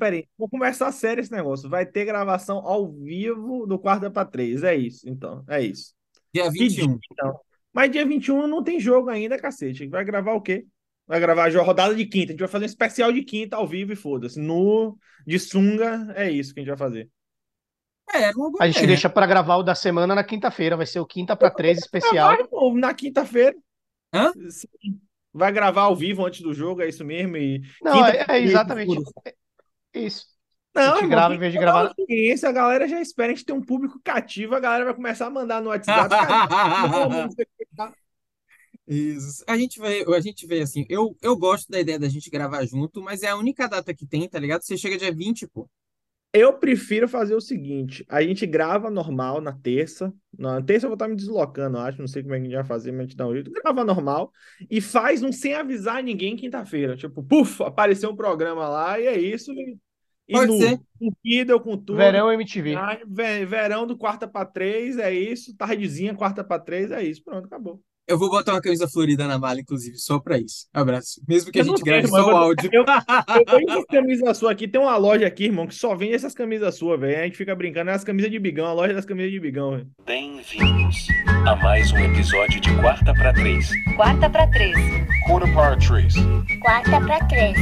peraí. Vou conversar sério esse negócio. Vai ter gravação ao vivo do quarta para três. É isso, então. É isso. Dia 21. Dia, então. Mas dia 21 não tem jogo ainda, cacete. Vai gravar o quê? Vai gravar a rodada de quinta. A gente vai fazer um especial de quinta ao vivo e foda-se. No de sunga, é isso que a gente vai fazer. É, a gente deixa para gravar o da semana na quinta-feira. Vai ser o quinta para três especial. Na quinta-feira. Hã? Vai gravar ao vivo antes do jogo, é isso mesmo? E Não, é, é exatamente isso. Não, a gente grava em vez de gravar. Audiência, a galera já espera, a gente tem um público cativo, a galera vai começar a mandar no WhatsApp. Isso. A gente vai, a gente vê assim, eu, eu gosto da ideia da gente gravar junto, mas é a única data que tem, tá ligado? Você chega dia 20, pô. Eu prefiro fazer o seguinte: a gente grava normal na terça. Na terça eu vou estar me deslocando, acho. Não sei como é que a gente vai fazer, mas a gente dá um jeito. Grava normal e faz um sem avisar ninguém quinta-feira. Tipo, puf, apareceu um programa lá e é isso. E, Pode ser. Com Kidal, com tudo. Verão MTV. Verão do quarta para três, é isso. Tardezinha, quarta para três, é isso. Pronto, acabou. Eu vou botar uma camisa florida na mala, inclusive, só pra isso. Abraço. Mesmo que eu a gente grave só o áudio. Eu, eu tenho essa camisa sua aqui. Tem uma loja aqui, irmão, que só vende essas camisas suas, velho. A gente fica brincando. É as camisas de bigão, a loja das camisas de bigão, velho. Bem-vindos a mais um episódio de Quarta pra Três. Quarta pra Três. Quarta para Três. Quarta pra Três.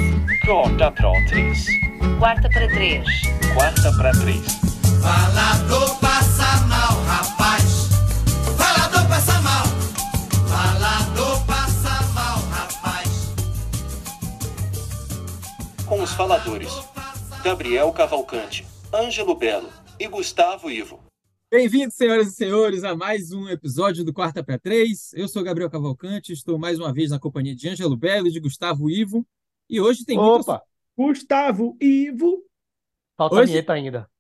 Quarta pra Três. Quarta pra Três. Quarta pra Três. Falador passa mal, os faladores: Gabriel Cavalcante, Ângelo Belo e Gustavo Ivo. Bem-vindos, senhoras e senhores, a mais um episódio do Quarta para Três. Eu sou Gabriel Cavalcante, estou mais uma vez na companhia de Ângelo Belo e de Gustavo Ivo. E hoje tem Opa! Gustavo Ivo. Falta hoje... a vinheta ainda.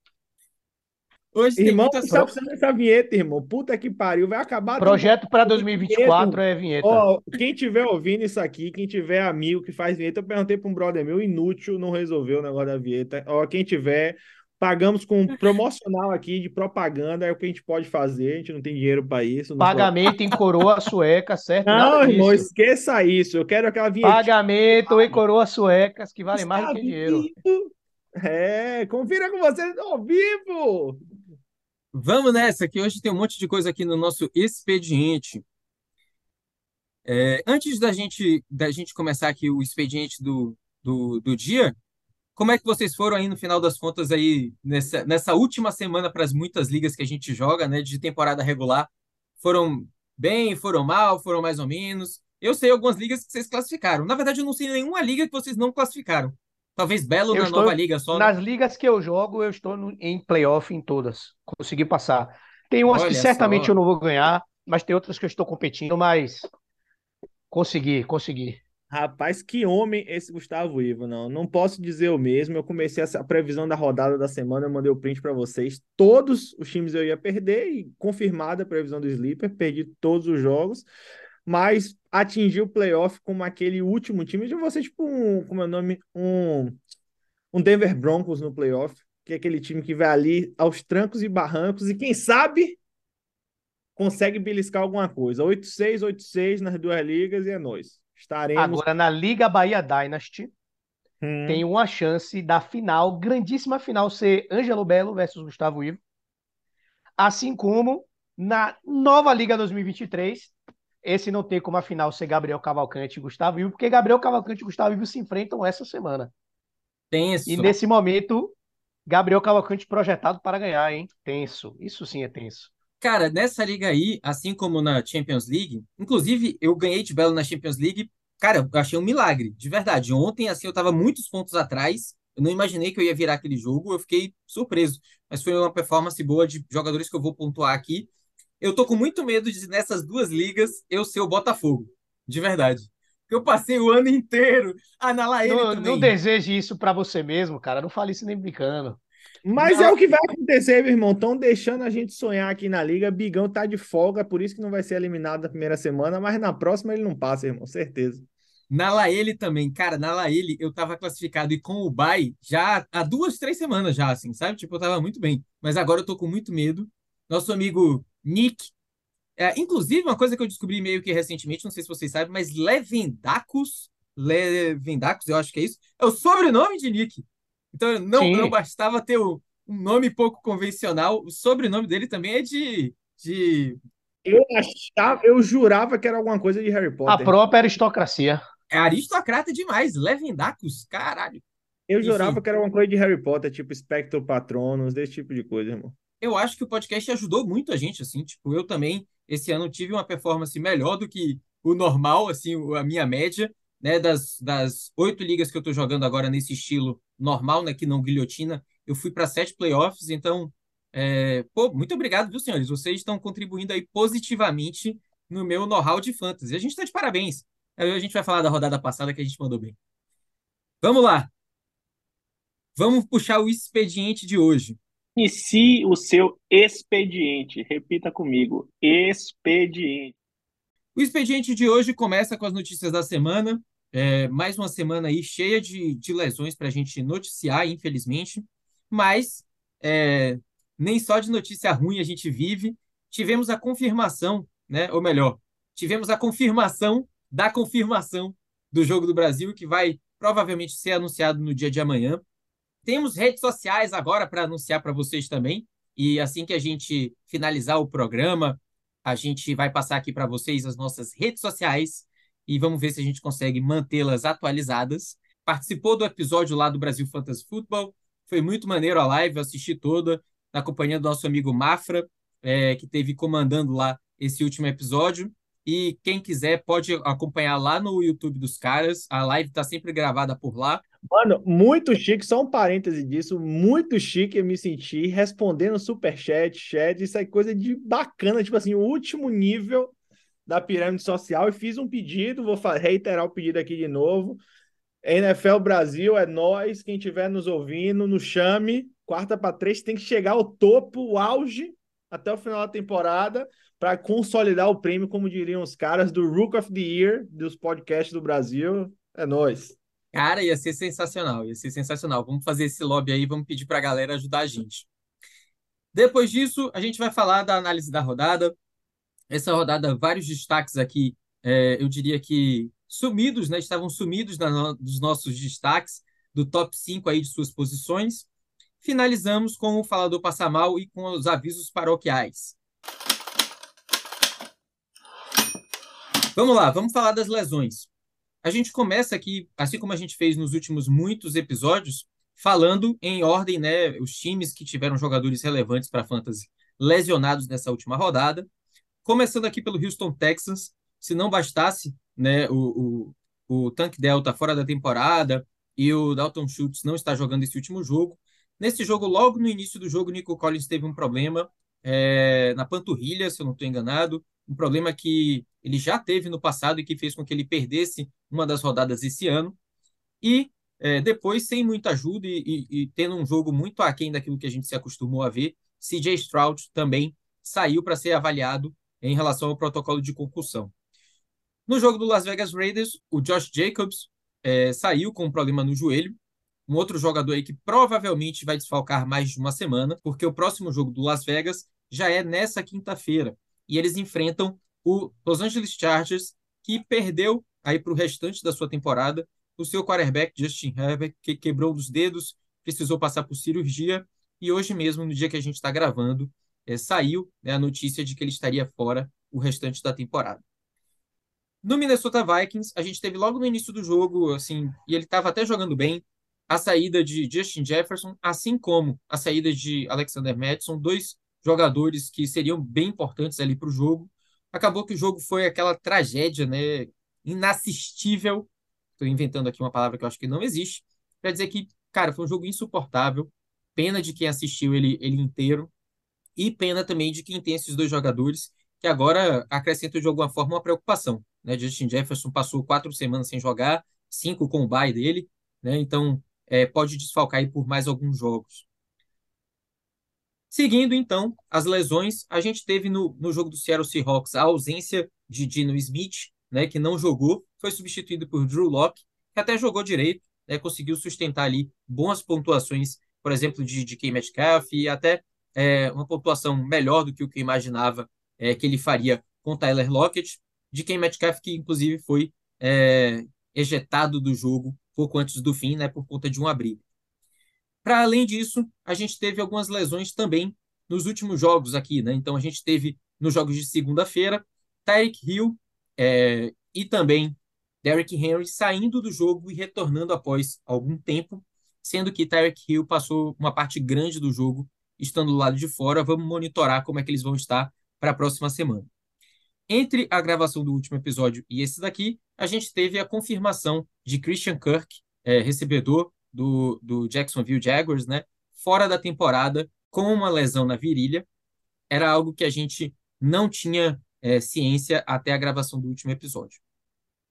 Hoje irmão, tem muitas... tá precisando dessa vinheta, irmão. Puta que pariu, vai acabar. Projeto para 2024 é vinheta. Ó, quem tiver ouvindo isso aqui, quem tiver amigo que faz vinheta, eu perguntei para um brother meu, inútil, não resolveu o negócio da vinheta. Ó, quem tiver, pagamos com um promocional aqui de propaganda, é o que a gente pode fazer, a gente não tem dinheiro para isso. Pagamento pode... em coroa sueca, certo? Não, irmão, esqueça isso. Eu quero aquela vinheta. Pagamento em coroa suecas, que vale mais do que dinheiro. É, confira com vocês ao vivo. Vamos nessa, que hoje tem um monte de coisa aqui no nosso expediente. É, antes da gente, da gente começar aqui o expediente do, do, do dia, como é que vocês foram aí no final das contas aí nessa, nessa última semana para as muitas ligas que a gente joga, né, de temporada regular? Foram bem, foram mal, foram mais ou menos? Eu sei algumas ligas que vocês classificaram. Na verdade, eu não sei nenhuma liga que vocês não classificaram. Talvez Belo eu na estou, nova liga só. Né? Nas ligas que eu jogo, eu estou no, em playoff em todas. Consegui passar. Tem umas Olha que certamente só. eu não vou ganhar, mas tem outras que eu estou competindo, mas consegui, consegui. Rapaz, que homem esse Gustavo Ivo, não. Não posso dizer o mesmo. Eu comecei essa previsão da rodada da semana, eu mandei o print para vocês. Todos os times eu ia perder e confirmada a previsão do Sleeper, perdi todos os jogos mas atingiu o playoff como aquele último time. De você, tipo, um, como é o nome? Um, um Denver Broncos no playoff, que é aquele time que vai ali aos trancos e barrancos, e quem sabe consegue beliscar alguma coisa. 8-6, 8-6 nas duas ligas e é nós. Estaremos. Agora, na Liga Bahia Dynasty, hum. tem uma chance da final, grandíssima final, ser Ângelo Belo versus Gustavo Ivo. Assim como na nova Liga 2023, esse não tem como a final ser Gabriel Cavalcante e Gustavo Ivo, porque Gabriel Cavalcante e Gustavo Ivo se enfrentam essa semana. Tenso. E nesse momento, Gabriel Cavalcante projetado para ganhar, hein? Tenso. Isso sim é tenso. Cara, nessa liga aí, assim como na Champions League, inclusive eu ganhei de belo na Champions League, cara, eu achei um milagre, de verdade. Ontem, assim, eu tava muitos pontos atrás, eu não imaginei que eu ia virar aquele jogo, eu fiquei surpreso. Mas foi uma performance boa de jogadores que eu vou pontuar aqui. Eu tô com muito medo de, nessas duas ligas, eu ser o Botafogo. De verdade. Porque eu passei o ano inteiro. Ah, na Laele não, também. Não deseje isso para você mesmo, cara. Não fale isso nem brincando. Mas não. é o que vai acontecer, meu irmão. Estão deixando a gente sonhar aqui na liga. Bigão tá de folga, por isso que não vai ser eliminado na primeira semana, mas na próxima ele não passa, irmão, certeza. Na Laele também, cara, na Laele eu tava classificado e com o Bay já há duas, três semanas já, assim, sabe? Tipo, eu tava muito bem. Mas agora eu tô com muito medo. Nosso amigo Nick. É, inclusive, uma coisa que eu descobri meio que recentemente, não sei se vocês sabem, mas Levendacus, Levendacus, eu acho que é isso, é o sobrenome de Nick. Então não, não bastava ter o- um nome pouco convencional, o sobrenome dele também é de, de Eu achava, eu jurava que era alguma coisa de Harry A Potter. própria aristocracia. é aristocrata demais, Levendacus, caralho. Eu Enfim. jurava que era alguma coisa de Harry Potter, tipo Spectro Patronus, desse tipo de coisa, irmão. Eu acho que o podcast ajudou muito a gente, assim, tipo, eu também, esse ano, tive uma performance melhor do que o normal, assim, a minha média, né, das, das oito ligas que eu tô jogando agora nesse estilo normal, né, que não guilhotina, eu fui para sete playoffs, então, é, pô, muito obrigado, viu, senhores? Vocês estão contribuindo aí positivamente no meu know-how de fantasy. A gente tá de parabéns. Aí A gente vai falar da rodada passada que a gente mandou bem. Vamos lá. Vamos puxar o expediente de hoje. Inicie o seu expediente. Repita comigo. Expediente. O expediente de hoje começa com as notícias da semana. É, mais uma semana aí cheia de, de lesões para a gente noticiar, infelizmente. Mas é, nem só de notícia ruim a gente vive. Tivemos a confirmação, né? Ou melhor, tivemos a confirmação da confirmação do Jogo do Brasil, que vai provavelmente ser anunciado no dia de amanhã. Temos redes sociais agora para anunciar para vocês também. E assim que a gente finalizar o programa, a gente vai passar aqui para vocês as nossas redes sociais e vamos ver se a gente consegue mantê-las atualizadas. Participou do episódio lá do Brasil Fantasy Football. Foi muito maneiro a live, eu assisti toda, na companhia do nosso amigo Mafra, é, que teve comandando lá esse último episódio. E quem quiser pode acompanhar lá no YouTube dos caras. A live está sempre gravada por lá. Mano, muito chique, só um parêntese disso, muito chique eu me senti respondendo superchat, chat, isso é coisa de bacana, tipo assim, o último nível da pirâmide social e fiz um pedido, vou reiterar o pedido aqui de novo. NFL Brasil é nós, quem estiver nos ouvindo, nos chame, quarta para três, tem que chegar ao topo, o auge, até o final da temporada, para consolidar o prêmio, como diriam os caras, do Rook of the Year dos podcasts do Brasil. É nós. Cara, ia ser sensacional, ia ser sensacional. Vamos fazer esse lobby aí, vamos pedir para a galera ajudar a gente. Depois disso, a gente vai falar da análise da rodada. Essa rodada, vários destaques aqui, é, eu diria que sumidos, né? Estavam sumidos no- dos nossos destaques, do top 5 aí de suas posições. Finalizamos com o Falador Passa Mal e com os avisos paroquiais. Vamos lá, vamos falar das lesões. A gente começa aqui, assim como a gente fez nos últimos muitos episódios, falando em ordem, né, os times que tiveram jogadores relevantes para a fantasy lesionados nessa última rodada. Começando aqui pelo Houston Texans, se não bastasse, né, o, o, o Tank Delta fora da temporada e o Dalton Schultz não está jogando esse último jogo. Nesse jogo, logo no início do jogo, o Nico Collins teve um problema é, na panturrilha, se eu não estou enganado, um problema que ele já teve no passado e que fez com que ele perdesse uma das rodadas esse ano. E é, depois, sem muita ajuda e, e, e, tendo um jogo muito aquém daquilo que a gente se acostumou a ver, CJ Stroud também saiu para ser avaliado em relação ao protocolo de concussão. No jogo do Las Vegas Raiders, o Josh Jacobs é, saiu com um problema no joelho. Um outro jogador aí que provavelmente vai desfalcar mais de uma semana, porque o próximo jogo do Las Vegas já é nessa quinta-feira. E eles enfrentam o Los Angeles Chargers, que perdeu aí para o restante da sua temporada o seu quarterback, Justin Herbert, que quebrou os dedos, precisou passar por cirurgia, e hoje mesmo, no dia que a gente está gravando, é, saiu né, a notícia de que ele estaria fora o restante da temporada. No Minnesota Vikings, a gente teve logo no início do jogo, assim, e ele estava até jogando bem, a saída de Justin Jefferson, assim como a saída de Alexander Madison, dois jogadores que seriam bem importantes ali para o jogo. Acabou que o jogo foi aquela tragédia, né, inassistível. Estou inventando aqui uma palavra que eu acho que não existe, para dizer que, cara, foi um jogo insuportável. Pena de quem assistiu ele, ele inteiro e pena também de quem tem esses dois jogadores que agora acrescentam de alguma forma uma preocupação. Né? Justin Jefferson passou quatro semanas sem jogar, cinco com o bye dele, né? então é, pode desfalcar aí por mais alguns jogos. Seguindo, então, as lesões, a gente teve no, no jogo do Seattle Seahawks a ausência de Dino Smith, né, que não jogou, foi substituído por Drew Locke, que até jogou direito, né, conseguiu sustentar ali boas pontuações, por exemplo, de, de K. Metcalf e até é, uma pontuação melhor do que o que eu imaginava é, que ele faria com Tyler Lockett, de K. Metcalf, que inclusive foi é, ejetado do jogo pouco antes do fim, né, por conta de um abrigo. Para além disso, a gente teve algumas lesões também nos últimos jogos aqui, né? Então a gente teve nos jogos de segunda-feira, Tyreek Hill é, e também Derrick Henry saindo do jogo e retornando após algum tempo, sendo que Tyreek Hill passou uma parte grande do jogo estando do lado de fora. Vamos monitorar como é que eles vão estar para a próxima semana. Entre a gravação do último episódio e esse daqui, a gente teve a confirmação de Christian Kirk, é, recebedor do, do Jacksonville Jaguars, né, fora da temporada com uma lesão na virilha. Era algo que a gente não tinha é, ciência até a gravação do último episódio.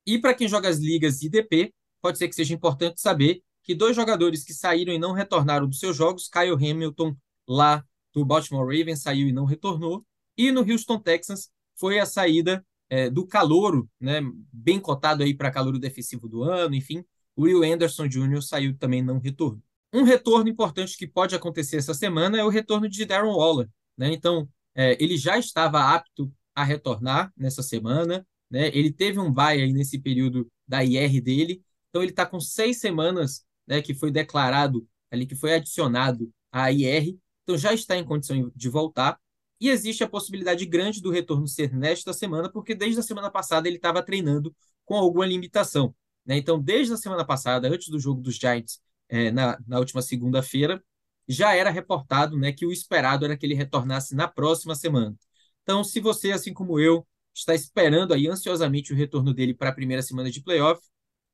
E para quem joga as ligas IDP, pode ser que seja importante saber que dois jogadores que saíram e não retornaram dos seus jogos, Kyle Hamilton, lá do Baltimore Ravens, saiu e não retornou, e no Houston Texans foi a saída é, do calouro, né, bem cotado aí para calouro defensivo do ano, enfim, o Will Anderson Jr. saiu também não retornou. Um retorno importante que pode acontecer essa semana é o retorno de Darren Waller. Né? Então, é, ele já estava apto a retornar nessa semana. Né? Ele teve um bye aí nesse período da IR dele. Então, ele está com seis semanas né, que foi declarado ali, que foi adicionado à IR. Então, já está em condição de voltar. E existe a possibilidade grande do retorno ser nesta semana, porque desde a semana passada ele estava treinando com alguma limitação. Né? Então, desde a semana passada, antes do jogo dos Giants, é, na, na última segunda-feira, já era reportado né, que o esperado era que ele retornasse na próxima semana. Então, se você, assim como eu, está esperando aí ansiosamente o retorno dele para a primeira semana de playoff,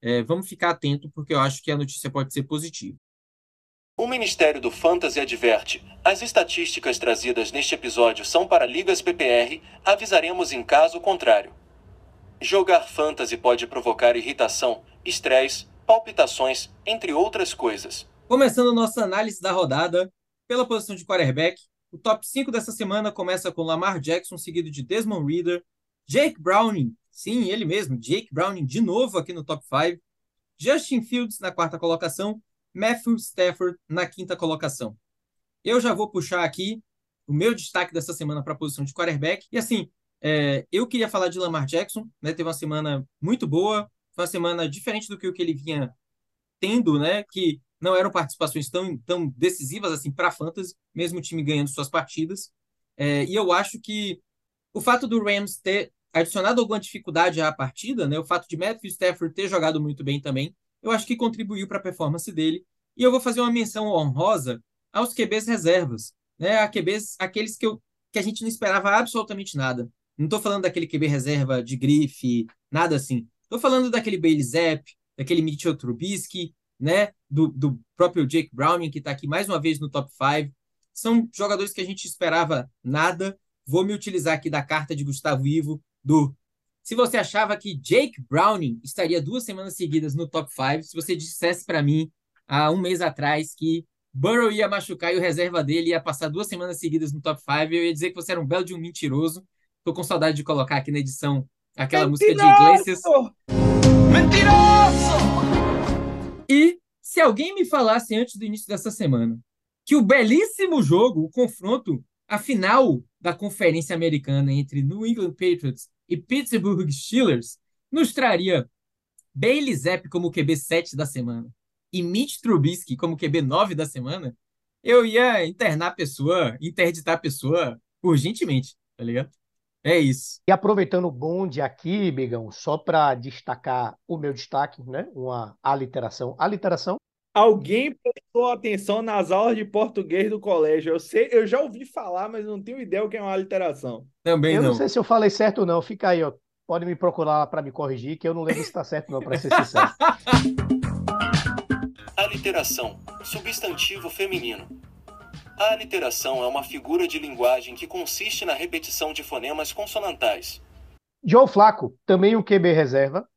é, vamos ficar atento, porque eu acho que a notícia pode ser positiva. O Ministério do Fantasy adverte: as estatísticas trazidas neste episódio são para ligas PPR, avisaremos em caso contrário. Jogar fantasy pode provocar irritação, estresse, palpitações, entre outras coisas. Começando nossa análise da rodada, pela posição de quarterback, o top 5 dessa semana começa com Lamar Jackson, seguido de Desmond Reader, Jake Browning, sim, ele mesmo, Jake Browning de novo aqui no top 5, Justin Fields na quarta colocação, Matthew Stafford na quinta colocação. Eu já vou puxar aqui o meu destaque dessa semana para a posição de quarterback. E assim, é, eu queria falar de Lamar Jackson, né? Teve uma semana muito boa, foi uma semana diferente do que o que ele vinha tendo, né? Que não eram participações tão, tão decisivas assim para a Fantasy, mesmo o time ganhando suas partidas. É, e eu acho que o fato do Rams ter adicionado alguma dificuldade à partida, né? O fato de Matthew Stafford ter jogado muito bem também, eu acho que contribuiu para a performance dele. E eu vou fazer uma menção honrosa aos QBs reservas, né? A QBs, aqueles que, eu, que a gente não esperava absolutamente nada. Não estou falando daquele QB reserva de grife, nada assim. Estou falando daquele Bailey Zapp, daquele Mitchell Trubisky, né? Do, do próprio Jake Browning, que está aqui mais uma vez no top 5. São jogadores que a gente esperava nada. Vou me utilizar aqui da carta de Gustavo Ivo, do se você achava que Jake Browning estaria duas semanas seguidas no top 5, se você dissesse para mim há um mês atrás que Burrow ia machucar e o reserva dele ia passar duas semanas seguidas no top 5, eu ia dizer que você era um belo de um mentiroso. Tô com saudade de colocar aqui na edição aquela Mentiroso! música de Iglesias. Mentiroso! E se alguém me falasse antes do início dessa semana que o belíssimo jogo, o confronto, a final da Conferência Americana entre New England Patriots e Pittsburgh Steelers nos traria Bailey Zapp como QB 7 da semana e Mitch Trubisky como QB 9 da semana, eu ia internar a pessoa, interditar a pessoa urgentemente, tá ligado? É isso. E aproveitando o bonde aqui, Bigão, só para destacar o meu destaque, né? Uma aliteração. Aliteração. Alguém prestou atenção nas aulas de português do colégio. Eu sei, eu já ouvi falar, mas não tenho ideia o que é uma aliteração. Também eu não. não sei se eu falei certo ou não. Fica aí, ó. Pode me procurar para me corrigir, que eu não lembro se está certo não, para ser sincero. Aliteração, substantivo feminino. A aliteração é uma figura de linguagem que consiste na repetição de fonemas consonantais. Joe Flaco, também um QB reserva,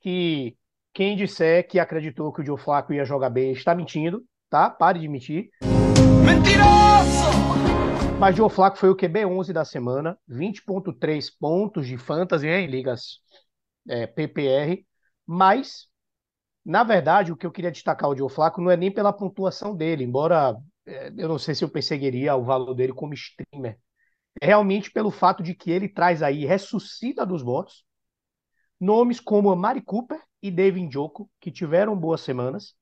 que quem disser que acreditou que o Joe Flaco ia jogar bem está mentindo, tá? Pare de mentir. Mentiroso! Mas Joe Flaco foi o QB 11 da semana, 20.3 pontos de fantasy em ligas é, PPR, mas na verdade, o que eu queria destacar o Joe Flaco não é nem pela pontuação dele, embora eu não sei se eu perseguiria o valor dele como streamer. É realmente pelo fato de que ele traz aí, ressuscita dos mortos, nomes como Mari Cooper e David Joko, que tiveram boas semanas,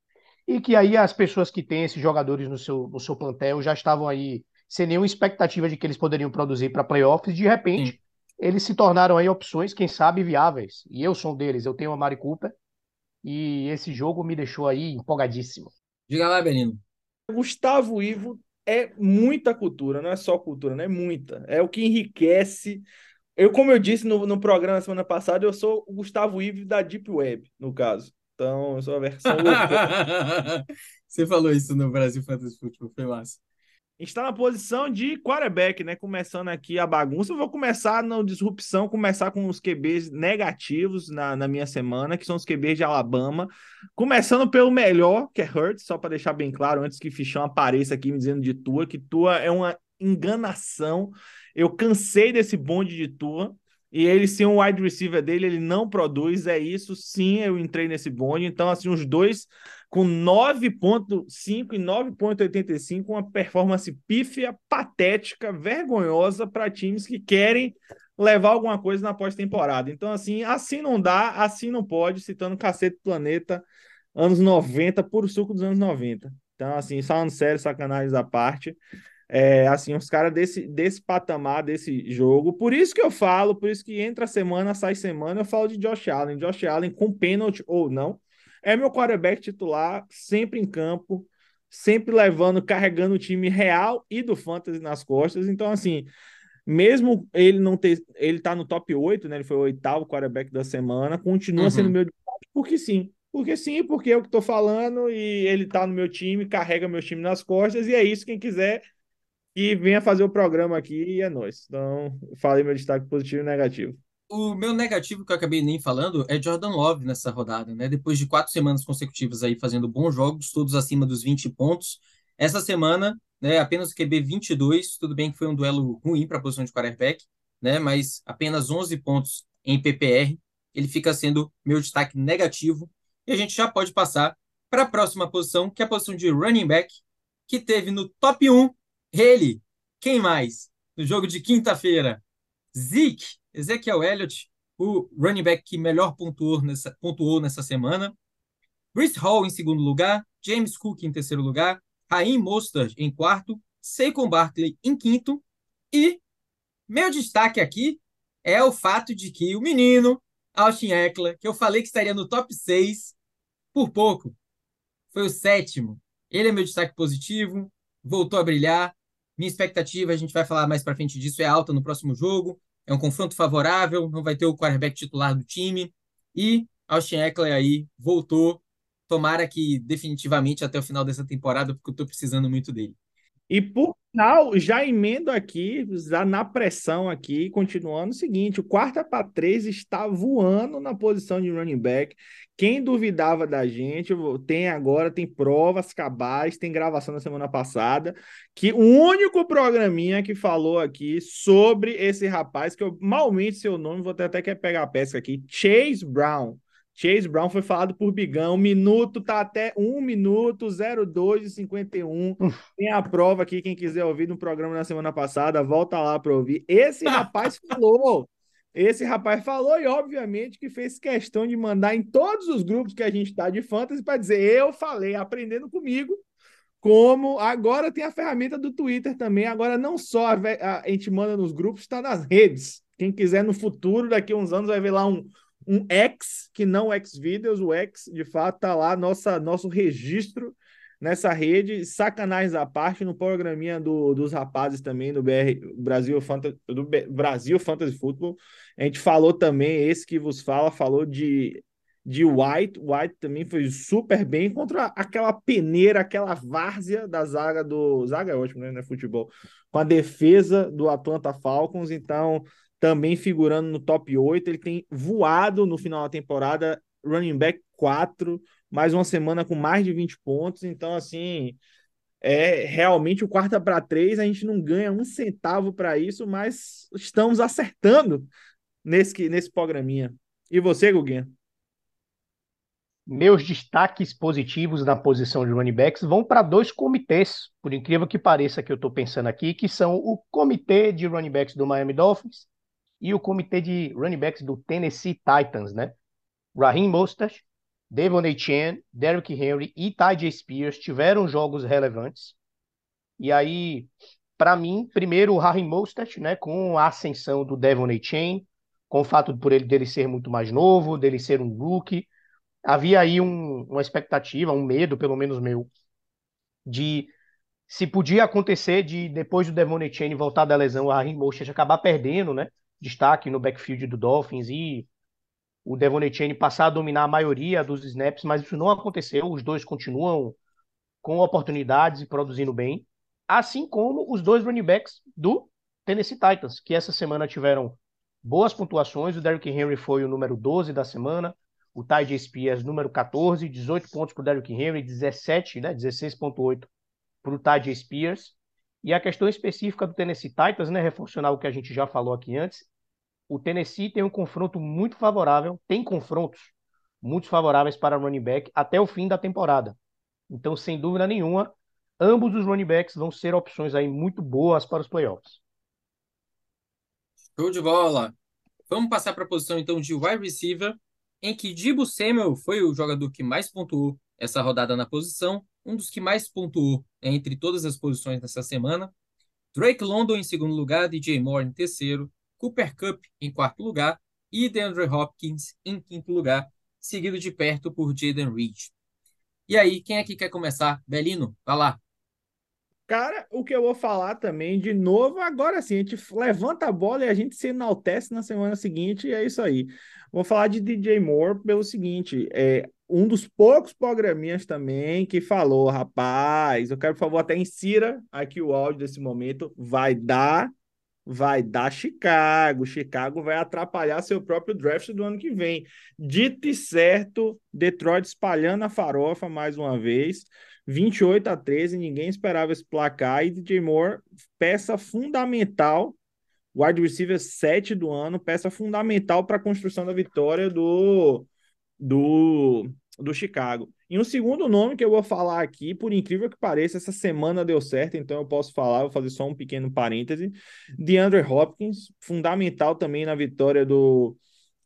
e que aí as pessoas que têm esses jogadores no seu, no seu plantel já estavam aí sem nenhuma expectativa de que eles poderiam produzir para playoffs, de repente Sim. eles se tornaram aí opções, quem sabe, viáveis. E eu sou um deles, eu tenho a Mari Cooper, e esse jogo me deixou aí empolgadíssimo. Diga lá, Benino. Gustavo Ivo é muita cultura, não é só cultura, não é muita. É o que enriquece. Eu, como eu disse no, no programa semana passada, eu sou o Gustavo Ivo da Deep Web, no caso. Então, eu sou a versão. Você falou isso no Brasil Fantasy Football, foi massa. Está na posição de quarterback, né? Começando aqui a bagunça. Eu vou começar na disrupção, começar com os QBs negativos na, na minha semana, que são os QBs de Alabama. Começando pelo melhor, que é Hurts, só para deixar bem claro, antes que Fichão apareça aqui me dizendo de Tua, que Tua é uma enganação. Eu cansei desse bonde de Tua. E ele, sem o wide receiver dele, ele não produz. É isso, sim, eu entrei nesse bonde. Então, assim, os dois com 9,5 e 9,85, uma performance pífia, patética, vergonhosa para times que querem levar alguma coisa na pós-temporada. Então, assim, assim não dá, assim não pode, citando Cacete do Planeta, anos 90, puro suco dos anos 90. Então, assim, falando sério, sacanagem à parte. É, assim, os caras desse, desse patamar, desse jogo. Por isso que eu falo, por isso que entra semana, sai semana, eu falo de Josh Allen. Josh Allen com pênalti ou não, é meu quarterback titular, sempre em campo, sempre levando, carregando o time real e do fantasy nas costas. Então, assim, mesmo ele não ter, ele tá no top 8, né? Ele foi o oitavo quarterback da semana, continua Uhum. sendo meu destaque, porque sim. Porque sim, porque é o que tô falando e ele tá no meu time, carrega meu time nas costas, e é isso. Quem quiser que venha fazer o programa aqui e é nóis. Então, falei meu destaque positivo e negativo. O meu negativo que eu acabei nem falando é Jordan Love nessa rodada, né? Depois de quatro semanas consecutivas aí fazendo bons jogos, todos acima dos 20 pontos. Essa semana, né, apenas o QB 22, tudo bem que foi um duelo ruim para a posição de quarterback, né? Mas apenas 11 pontos em PPR. Ele fica sendo meu destaque negativo. E a gente já pode passar para a próxima posição, que é a posição de running back, que teve no top 1 ele, quem mais? No jogo de quinta-feira, Zeke, Ezekiel Elliott, o running back que melhor pontuou nessa, pontuou nessa semana. Brice Hall em segundo lugar, James Cook em terceiro lugar, Raheem Mostert em quarto, Saquon Barkley em quinto. E meu destaque aqui é o fato de que o menino, Austin Eckler, que eu falei que estaria no top 6, por pouco, foi o sétimo. Ele é meu destaque positivo, voltou a brilhar. Minha expectativa, a gente vai falar mais para frente disso, é alta no próximo jogo. É um confronto favorável, não vai ter o quarterback titular do time. E Austin Eckler aí voltou. Tomara que definitivamente até o final dessa temporada, porque eu estou precisando muito dele. E por final, já emendo aqui, já na pressão aqui, continuando o seguinte: o quarta para três está voando na posição de running back. Quem duvidava da gente, tem agora, tem provas cabais, tem gravação da semana passada, que o único programinha que falou aqui sobre esse rapaz, que eu malmente seu nome, vou até, até quer pegar a pesca aqui, Chase Brown. Chase Brown foi falado por Bigão. Minuto tá até 1 minuto 02 e 51. Tem a prova aqui, quem quiser ouvir no programa na semana passada, volta lá para ouvir. Esse rapaz falou. Esse rapaz falou e, obviamente, que fez questão de mandar em todos os grupos que a gente está de fantasy para dizer: eu falei, aprendendo comigo. Como agora tem a ferramenta do Twitter também. Agora, não só a, a, a gente manda nos grupos, está nas redes. Quem quiser no futuro, daqui a uns anos, vai ver lá um, um X, que não X-Videos, o X, de fato, tá lá, nossa, nosso registro nessa rede, sacanagem à parte, no programinha do, dos rapazes também, do BR, Brasil, Fantasy, do B, Brasil Fantasy Football, a gente falou também, esse que vos fala, falou de, de White, White também foi super bem contra aquela peneira, aquela várzea da zaga do, zaga é ótimo, né, né futebol, com a defesa do Atlanta Falcons, então também figurando no top 8. Ele tem voado no final da temporada, running back 4, mais uma semana com mais de 20 pontos. Então, assim, é realmente o quarta para três. A gente não ganha um centavo para isso, mas estamos acertando nesse, nesse programinha. E você, Guguinha? Meus destaques positivos na posição de running backs vão para dois comitês, por incrível que pareça que eu estou pensando aqui, que são o comitê de running backs do Miami Dolphins e o comitê de running backs do Tennessee Titans, né? Raheem Mostert, Devon Chen, Derrick Henry e Ty Spears tiveram jogos relevantes. E aí, para mim, primeiro o Harry Mostert, né, com a ascensão do Devon Chen, com o fato por ele dele ser muito mais novo, dele ser um rookie, havia aí um, uma expectativa, um medo, pelo menos meu, de se podia acontecer de depois do Devon Chen voltar da lesão, o Harry Mostert acabar perdendo, né, destaque no backfield do Dolphins e o Devon Chen passar a dominar a maioria dos snaps, mas isso não aconteceu. Os dois continuam com oportunidades e produzindo bem, assim como os dois running backs do Tennessee Titans, que essa semana tiveram boas pontuações. O Derrick Henry foi o número 12 da semana, o Ty Spears número 14, 18 pontos para o Derrick Henry, 17, né, 16.8 para o Ty Spears. E a questão específica do Tennessee Titans, né, reforçando o que a gente já falou aqui antes, o Tennessee tem um confronto muito favorável, tem confrontos muito favoráveis para running back até o fim da temporada. Então, sem dúvida nenhuma, ambos os running backs vão ser opções aí muito boas para os playoffs. Show de bola. Vamos passar para a posição então de wide receiver, em que Dibo Samuel foi o jogador que mais pontuou essa rodada na posição, um dos que mais pontuou entre todas as posições nessa semana. Drake London em segundo lugar, DJ Moore em terceiro, Cooper Cup em quarto lugar e DeAndre Hopkins em quinto lugar, seguido de perto por Jaden Reed. E aí, quem é que quer começar? Belino, vai lá. Cara, o que eu vou falar também, de novo, agora sim, a gente levanta a bola e a gente se enaltece na semana seguinte, e é isso aí. Vou falar de DJ Moore pelo seguinte: é um dos poucos programinhas também que falou, rapaz, eu quero, por favor, até insira aqui o áudio desse momento, vai dar vai dar Chicago. Chicago vai atrapalhar seu próprio draft do ano que vem. Dito e certo, Detroit espalhando a farofa mais uma vez. 28 a 13, ninguém esperava esse placar. E DJ Moore, peça fundamental, wide receiver 7 do ano, peça fundamental para a construção da vitória do, do, do Chicago. E um segundo nome que eu vou falar aqui, por incrível que pareça, essa semana deu certo, então eu posso falar, vou fazer só um pequeno parêntese. DeAndre Hopkins, fundamental também na vitória do,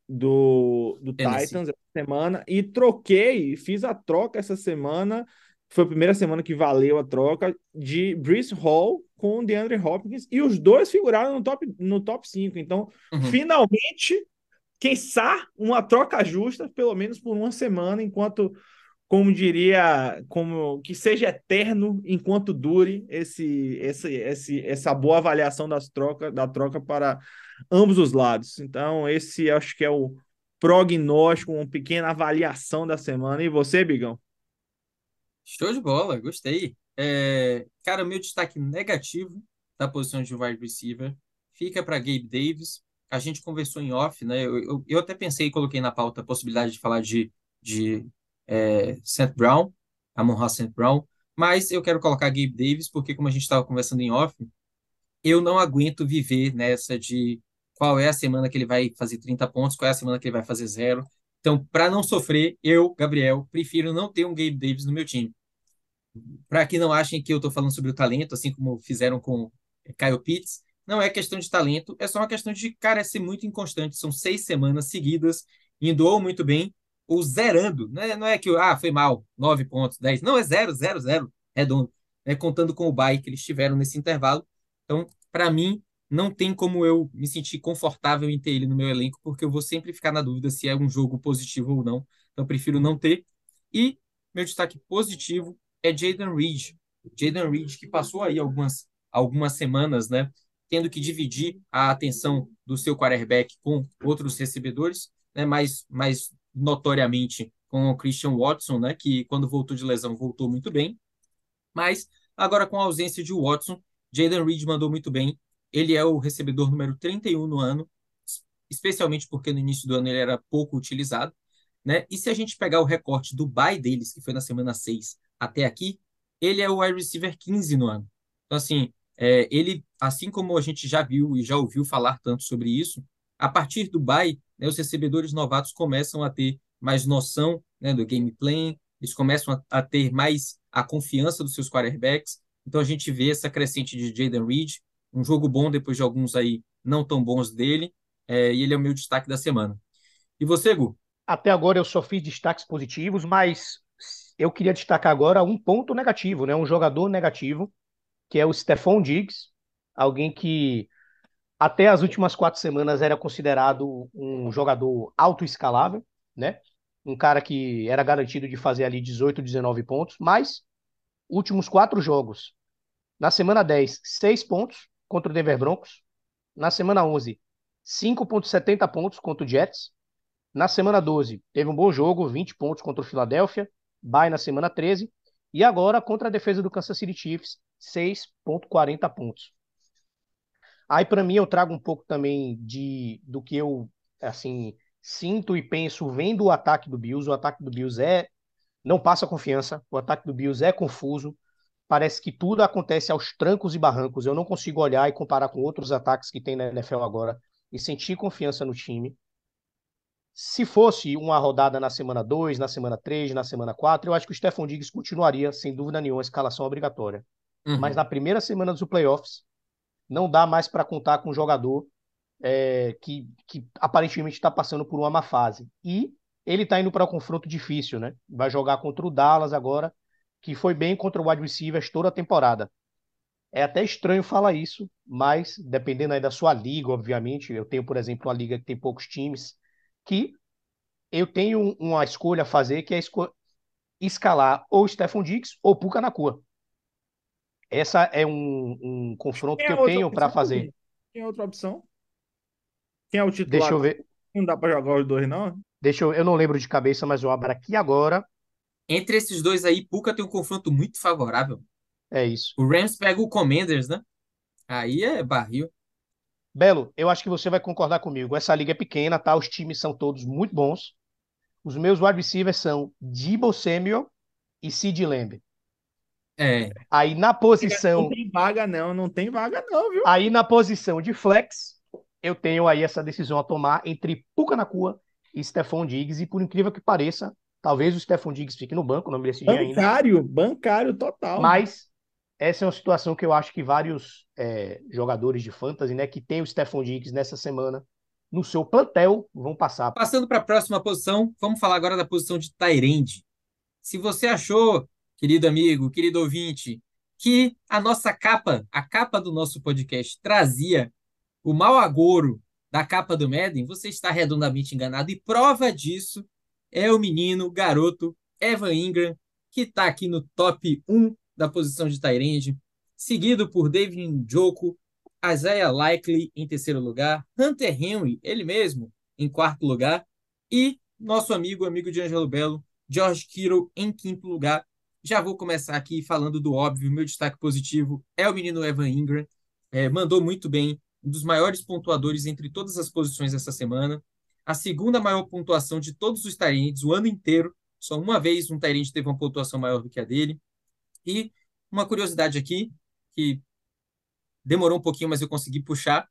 do, do Titans essa semana. E troquei, fiz a troca essa semana. Foi a primeira semana que valeu a troca de Brice Hall com o DeAndre Hopkins. E os dois figuraram no top, no top 5. Então, uhum. finalmente, quem sabe, uma troca justa, pelo menos por uma semana, enquanto como diria, como que seja eterno enquanto dure esse, esse, esse, essa boa avaliação das troca, da troca para ambos os lados. Então, esse acho que é o prognóstico, uma pequena avaliação da semana. E você, Bigão? Show de bola, gostei. É, cara, meu destaque negativo da posição de wide receiver fica para Gabe Davis. A gente conversou em off, né? Eu, eu, eu até pensei e coloquei na pauta a possibilidade de falar de, de é, St. Brown, Amon St. Brown, mas eu quero colocar Gabe Davis porque, como a gente estava conversando em off, eu não aguento viver nessa de qual é a semana que ele vai fazer 30 pontos, qual é a semana que ele vai fazer zero. Então, para não sofrer, eu, Gabriel, prefiro não ter um Gabe Davis no meu time. Para que não achem que eu estou falando sobre o talento, assim como fizeram com Kyle Pitts, não é questão de talento, é só uma questão de, cara, ser muito inconstante. São seis semanas seguidas, indo ou muito bem, ou zerando. Né? Não é que ah, foi mal, 9 pontos, 10. Não, é 0, 0, 0, redondo. Né? Contando com o bye que eles tiveram nesse intervalo. Então, para mim, não tem como eu me sentir confortável em ter ele no meu elenco, porque eu vou sempre ficar na dúvida se é um jogo positivo ou não. Então, prefiro não ter. E meu destaque positivo é Jaden Reed. Jaden Reed, que passou aí algumas, algumas semanas, né? Tendo que dividir a atenção do seu quarterback com outros recebedores, né? Mais, mais notoriamente com o Christian Watson, né, que quando voltou de lesão voltou muito bem. Mas agora com a ausência de Watson, Jaden Reed mandou muito bem. Ele é o recebedor número 31 no ano, especialmente porque no início do ano ele era pouco utilizado. Né? E se a gente pegar o recorte do bye deles, que foi na semana 6 até aqui, ele é o wide receiver 15 no ano. Então, assim, é, ele, assim como a gente já viu e já ouviu falar tanto sobre isso, a partir do bye, né, os recebedores novatos começam a ter mais noção né, do gameplay, eles começam a, a, ter mais a confiança dos seus quarterbacks. Então a gente vê essa crescente de Jaden Reed, um jogo bom depois de alguns aí não tão bons dele, é, e ele é o meu destaque da semana. E você, Gu? até agora eu só fiz destaques positivos, mas eu queria destacar agora um ponto negativo, né? Um jogador negativo, que é o Stephon Diggs, alguém que até as últimas quatro semanas era considerado um jogador autoescalável, né? Um cara que era garantido de fazer ali 18, 19 pontos, mas últimos quatro jogos. Na semana 10, 6 pontos contra o Denver Broncos. Na semana 11, 5,70 pontos contra o Jets. Na semana 12, teve um bom jogo, 20 pontos contra o Philadelphia. Bye na semana 13. E agora, contra a defesa do Kansas City Chiefs, 6,40 pontos. Aí, para mim, eu trago um pouco também de do que eu, assim, sinto e penso vendo o ataque do Bills. O ataque do Bills é. Não passa confiança. O ataque do Bills é confuso. Parece que tudo acontece aos trancos e barrancos. Eu não consigo olhar e comparar com outros ataques que tem na NFL agora e sentir confiança no time. Se fosse uma rodada na semana 2, na semana 3, na semana 4, eu acho que o Stephon Diggs continuaria, sem dúvida nenhuma, a escalação obrigatória. Uhum. Mas na primeira semana dos playoffs, não dá mais para contar com um jogador é, que, que aparentemente está passando por uma má fase. E ele está indo para um confronto difícil, né? Vai jogar contra o Dallas agora, que foi bem contra o wide receivers toda a temporada. É até estranho falar isso, mas dependendo aí da sua liga, obviamente, eu tenho, por exemplo, uma liga que tem poucos times, que eu tenho uma escolha a fazer, que é esco escalar ou Stephon Diggs ou Puka Nakua. Essa é um, um confronto que eu tenho para fazer. É outra opção? Quem é o titular? Deixa eu ver. Não dá para jogar os dois, não? Deixa eu, eu não lembro de cabeça, mas eu abro aqui agora. Entre esses dois aí, Puka tem um confronto muito favorável. É isso. O Rams pega o Commanders, né? Aí é barril. Belo, eu acho que você vai concordar comigo. Essa liga é pequena, tá? Os times são todos muito bons. Os meus wide receivers são Debo Samuel e Sid Lamb. É. Aí na Não posição, tem vaga, não. Não tem vaga, não, viu? aí na posição de flex, eu tenho aí essa decisão a tomar entre Puka Nakua e Stephon Diggs. E por incrível que pareça, talvez o Stephon Diggs fique no banco, não me decidi ainda. Bancário, bancário total. Mas essa é uma situação que eu acho que vários é, jogadores de fantasy, né, que tem o Stephon Diggs nessa semana no seu plantel, vão passar. Passando para a próxima posição, vamos falar agora da posição de Tyrande. Se você achou, querido amigo, querido ouvinte, que a nossa capa, a capa do nosso podcast, trazia o mau agouro da capa do Madden, você está redondamente enganado. E prova disso é o menino, o garoto Evan Ingram, que está aqui no top 1 da posição de Tyrande, seguido por David Njoku, Isaiah Likely em terceiro lugar, Hunter Henry, ele mesmo, em quarto lugar, e nosso amigo, amigo de Angelo Belo, George Kittle em quinto lugar. Já vou começar aqui falando do óbvio, meu destaque positivo é o menino Evan Ingram, é, mandou muito bem, um dos maiores pontuadores entre todas as posições essa semana, a segunda maior pontuação de todos os Tyrants o ano inteiro, só uma vez um Tyrant teve uma pontuação maior do que a dele. E uma curiosidade aqui, que demorou um pouquinho, mas eu consegui puxar.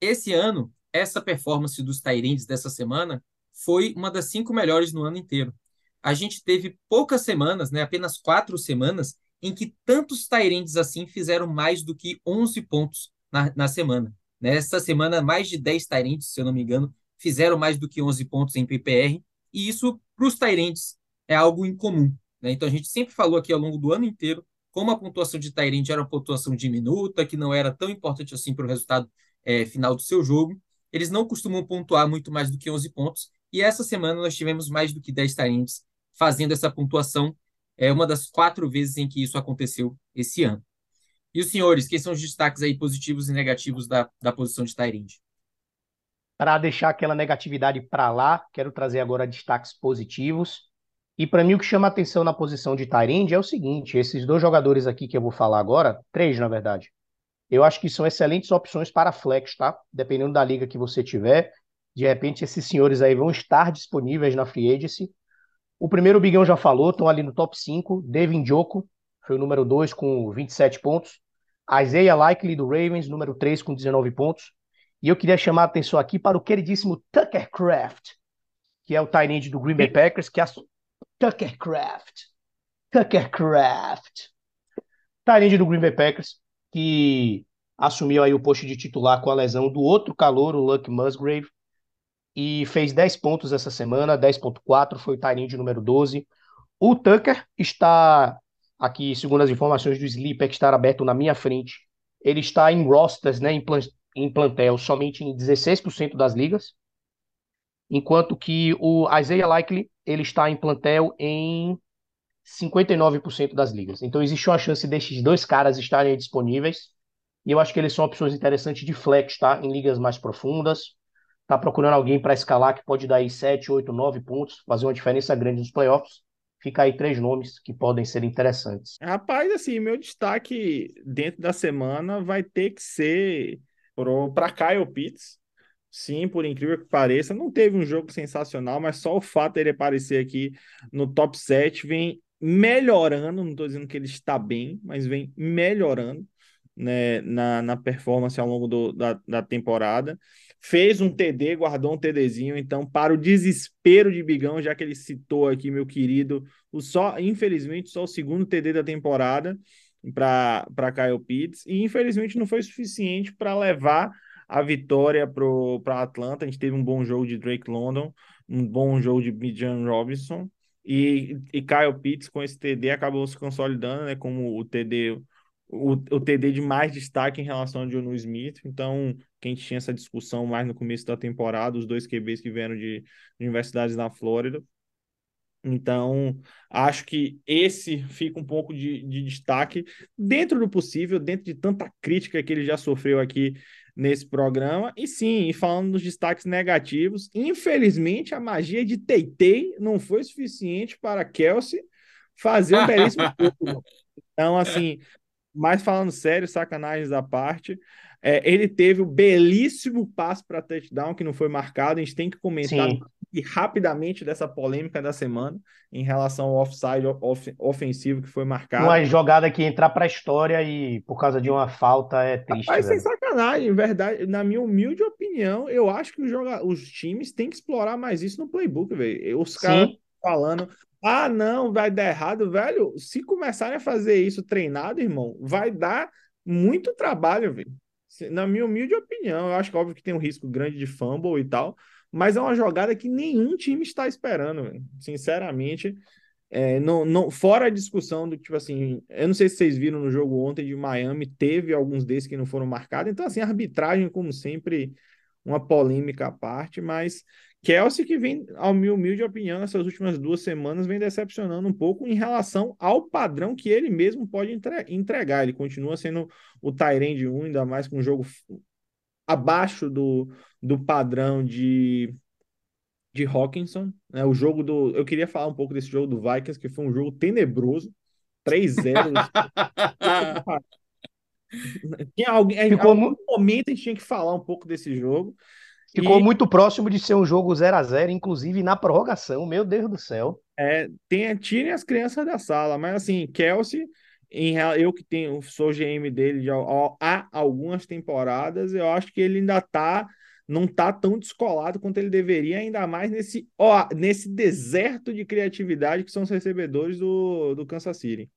Esse ano, essa performance dos Tyrants dessa semana foi uma das cinco melhores no ano inteiro. A gente teve poucas semanas, né, apenas quatro semanas, em que tantos Tyrants assim fizeram mais do que 11 pontos na, na semana. Nessa semana, mais de 10 Tyrants, se eu não me engano, fizeram mais do que 11 pontos em PPR, e isso para os Tyrants é algo incomum. Né? Então a gente sempre falou aqui ao longo do ano inteiro como a pontuação de Tyrant era uma pontuação diminuta, que não era tão importante assim para o resultado é, final do seu jogo. Eles não costumam pontuar muito mais do que 11 pontos, e essa semana nós tivemos mais do que 10 Tyrants fazendo essa pontuação. É uma das quatro vezes em que isso aconteceu esse ano. E os senhores, quais são os destaques aí positivos e negativos da, da posição de Tyrande? Para deixar aquela negatividade para lá, quero trazer agora destaques positivos. E para mim o que chama atenção na posição de Tyrande é o seguinte, esses dois jogadores aqui que eu vou falar agora, três na verdade, eu acho que são excelentes opções para flex, tá? Dependendo da liga que você tiver, de repente esses senhores aí vão estar disponíveis na free agency. O primeiro o Bigão já falou, estão ali no top 5, Devin Joko, foi o número 2 com 27 pontos. Isaiah Likely do Ravens, número 3 com 19 pontos. E eu queria chamar a atenção aqui para o queridíssimo Tucker Craft, que é o tight end do Green Bay Packers, que é a... Tucker Craft. Tucker Craft. Tight end do Green Bay Packers, que assumiu aí o posto de titular com a lesão do outro calor, o Luck Musgrave. E fez 10 pontos essa semana, 10.4, foi o Tyrion de número 12. O Tucker está aqui, segundo as informações do Sleeper, que está aberto na minha frente, ele está em rosters, né, em, plan em plantel, somente em 16% das ligas, enquanto que o Isaiah Likely, ele está em plantel em 59% das ligas. Então existe uma chance desses dois caras estarem disponíveis, e eu acho que eles são opções interessantes de flex, tá? Em ligas mais profundas. Tá procurando alguém para escalar que pode dar aí 7, 8, 9 pontos, fazer uma diferença grande nos playoffs. Fica aí três nomes que podem ser interessantes. Rapaz, assim, meu destaque dentro da semana vai ter que ser para Kyle Pitts. Sim, por incrível que pareça, não teve um jogo sensacional, mas só o fato dele aparecer aqui no top 7 vem melhorando. Não estou dizendo que ele está bem, mas vem melhorando né, na, na performance ao longo do, da, da temporada. Fez um TD, guardou um TDzinho, então, para o desespero de Bigão, já que ele citou aqui, meu querido, o só, infelizmente, só o segundo TD da temporada para Kyle Pitts, e infelizmente não foi suficiente para levar a vitória para Atlanta. A gente teve um bom jogo de Drake London, um bom jogo de Bijan Robinson, e, e Kyle Pitts com esse TD acabou se consolidando né, como o TD o, o TD de mais destaque em relação ao John Smith. Então, quem tinha essa discussão mais no começo da temporada, os dois QBs que vieram de, de universidades na Flórida. Então, acho que esse fica um pouco de, de destaque dentro do possível, dentro de tanta crítica que ele já sofreu aqui nesse programa. E sim, e falando dos destaques negativos, infelizmente a magia de Teitei não foi suficiente para Kelsey fazer um belíssimo jogo. Então, assim, mas falando sério, sacanagens à parte, é, ele teve o belíssimo passo para touchdown que não foi marcado. A gente tem que comentar e rapidamente dessa polêmica da semana em relação ao offside off, ofensivo que foi marcado. Uma jogada que entrar para a história e por causa de uma falta é triste. Mas sem sacanagem, verdade. Na minha humilde opinião, eu acho que os, joga... os times têm que explorar mais isso no playbook, velho. Os caras falando, ah, não, vai dar errado, velho. Se começarem a fazer isso treinado, irmão, vai dar muito trabalho, velho. Na minha humilde opinião, eu acho que óbvio que tem um risco grande de fumble e tal, mas é uma jogada que nenhum time está esperando, velho. Sinceramente, é, não, não, fora a discussão do tipo assim, eu não sei se vocês viram no jogo ontem de Miami, teve alguns desses que não foram marcados, então assim, a arbitragem, como sempre, uma polêmica à parte, mas Kelsey, que vem, ao meu humilde opinião, nessas últimas duas semanas, vem decepcionando um pouco em relação ao padrão que ele mesmo pode entregar. Ele continua sendo o Tyrande 1, ainda mais com um jogo abaixo do, do padrão de, de Hawkinson. Né? O jogo do. Eu queria falar um pouco desse jogo do Vikings, que foi um jogo tenebroso. 3-0. tinha alguém, Ficou... Em algum momento a gente tinha que falar um pouco desse jogo. Ficou e... muito próximo de ser um jogo 0 a 0 inclusive na prorrogação. Meu Deus do céu. É, tem, tirem as crianças da sala, mas assim, Kelsey, em, eu que tenho, sou GM dele já há algumas temporadas, eu acho que ele ainda tá não tá tão descolado quanto ele deveria, ainda mais nesse, ó, nesse deserto de criatividade que são os recebedores do, do Kansas City.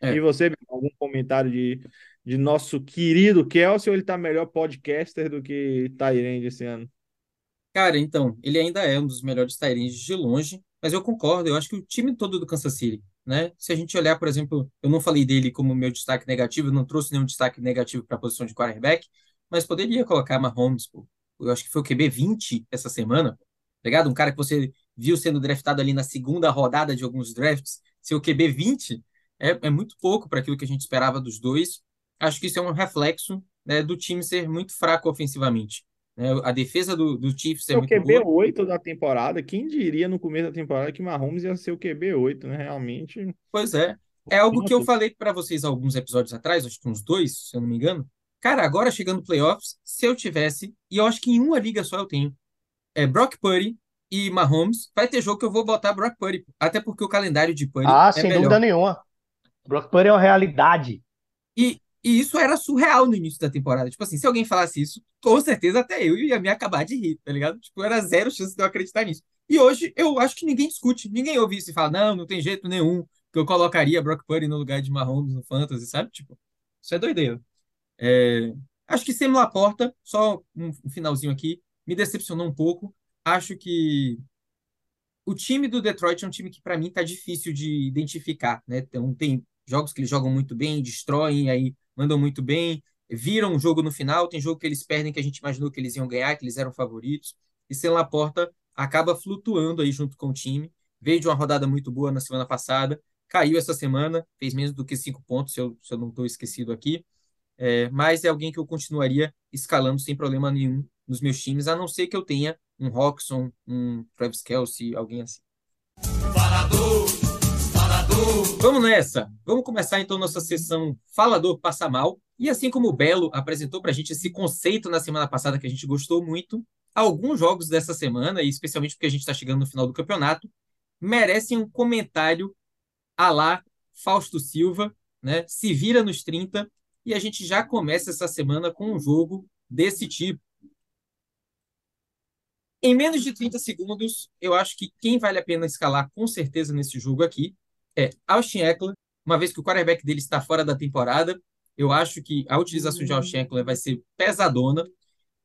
É. E você, algum comentário de, de nosso querido Kelsey ou ele tá melhor podcaster do que Tyrande esse ano? Cara, então, ele ainda é um dos melhores Tyrands de longe, mas eu concordo, eu acho que o time todo do Kansas City, né? Se a gente olhar, por exemplo, eu não falei dele como meu destaque negativo, não trouxe nenhum destaque negativo para a posição de quarterback, mas poderia colocar Mahomes, pô. Eu acho que foi o QB 20 essa semana, tá ligado? Um cara que você viu sendo draftado ali na segunda rodada de alguns drafts, seu QB 20 é, é muito pouco para aquilo que a gente esperava dos dois acho que isso é um reflexo né, do time ser muito fraco ofensivamente. Né? A defesa do, do Chiefs é, é o muito QB boa. 8 da temporada. Quem diria no começo da temporada que Mahomes ia ser o QB 8, né? Realmente. Pois é. É algo que eu falei para vocês alguns episódios atrás, acho que uns dois, se eu não me engano. Cara, agora chegando playoffs, se eu tivesse, e eu acho que em uma liga só eu tenho, é Brock Purdy e Mahomes, vai ter jogo que eu vou botar Brock Purdy, até porque o calendário de Purdy ah, é sem melhor. dúvida nenhuma. Brock Purdy é uma realidade. E, e isso era surreal no início da temporada. Tipo assim, se alguém falasse isso, com certeza até eu ia me acabar de rir, tá ligado? Tipo, era zero chance de eu acreditar nisso. E hoje eu acho que ninguém discute, ninguém ouve isso e fala, não, não tem jeito nenhum que eu colocaria Brock Purdy no lugar de Mahomes no Fantasy, sabe? Tipo, isso é doideira. É... Acho que Sam Laporta, só um finalzinho aqui, me decepcionou um pouco. acho que o time do Detroit é um time que, para mim, está difícil de identificar. Né? Então, tem jogos que eles jogam muito bem, destroem, aí mandam muito bem, viram o jogo no final. Tem jogo que eles perdem que a gente imaginou que eles iam ganhar, que eles eram favoritos. E Sem Laporta acaba flutuando aí junto com o time. Veio de uma rodada muito boa na semana passada, caiu essa semana, fez menos do que cinco pontos, se eu, se eu não estou esquecido aqui. É, mas é alguém que eu continuaria escalando sem problema nenhum nos meus times, a não ser que eu tenha um Roxon, um Travis Kelsey, alguém assim. Falador, falador. Vamos nessa! Vamos começar então nossa sessão Falador Passa Mal. E assim como o Belo apresentou para a gente esse conceito na semana passada que a gente gostou muito, alguns jogos dessa semana, e especialmente porque a gente está chegando no final do campeonato, merecem um comentário a lá Fausto Silva, né? Se vira nos 30 e a gente já começa essa semana com um jogo desse tipo. Em menos de 30 segundos, eu acho que quem vale a pena escalar com certeza nesse jogo aqui é Austin Eckler, uma vez que o quarterback dele está fora da temporada. Eu acho que a utilização de Austin Eckler vai ser pesadona.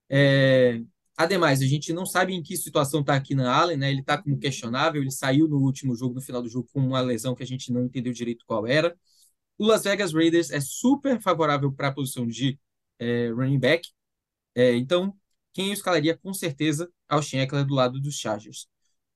É... Ademais, a gente não sabe em que situação está aqui na Allen, né? Ele está como questionável, ele saiu no último jogo, no final do jogo, com uma lesão que a gente não entendeu direito qual era. O Las Vegas Raiders é super favorável para a posição de é, running back. É, então, quem eu escalaria com certeza Austin Eckler do lado dos Chargers.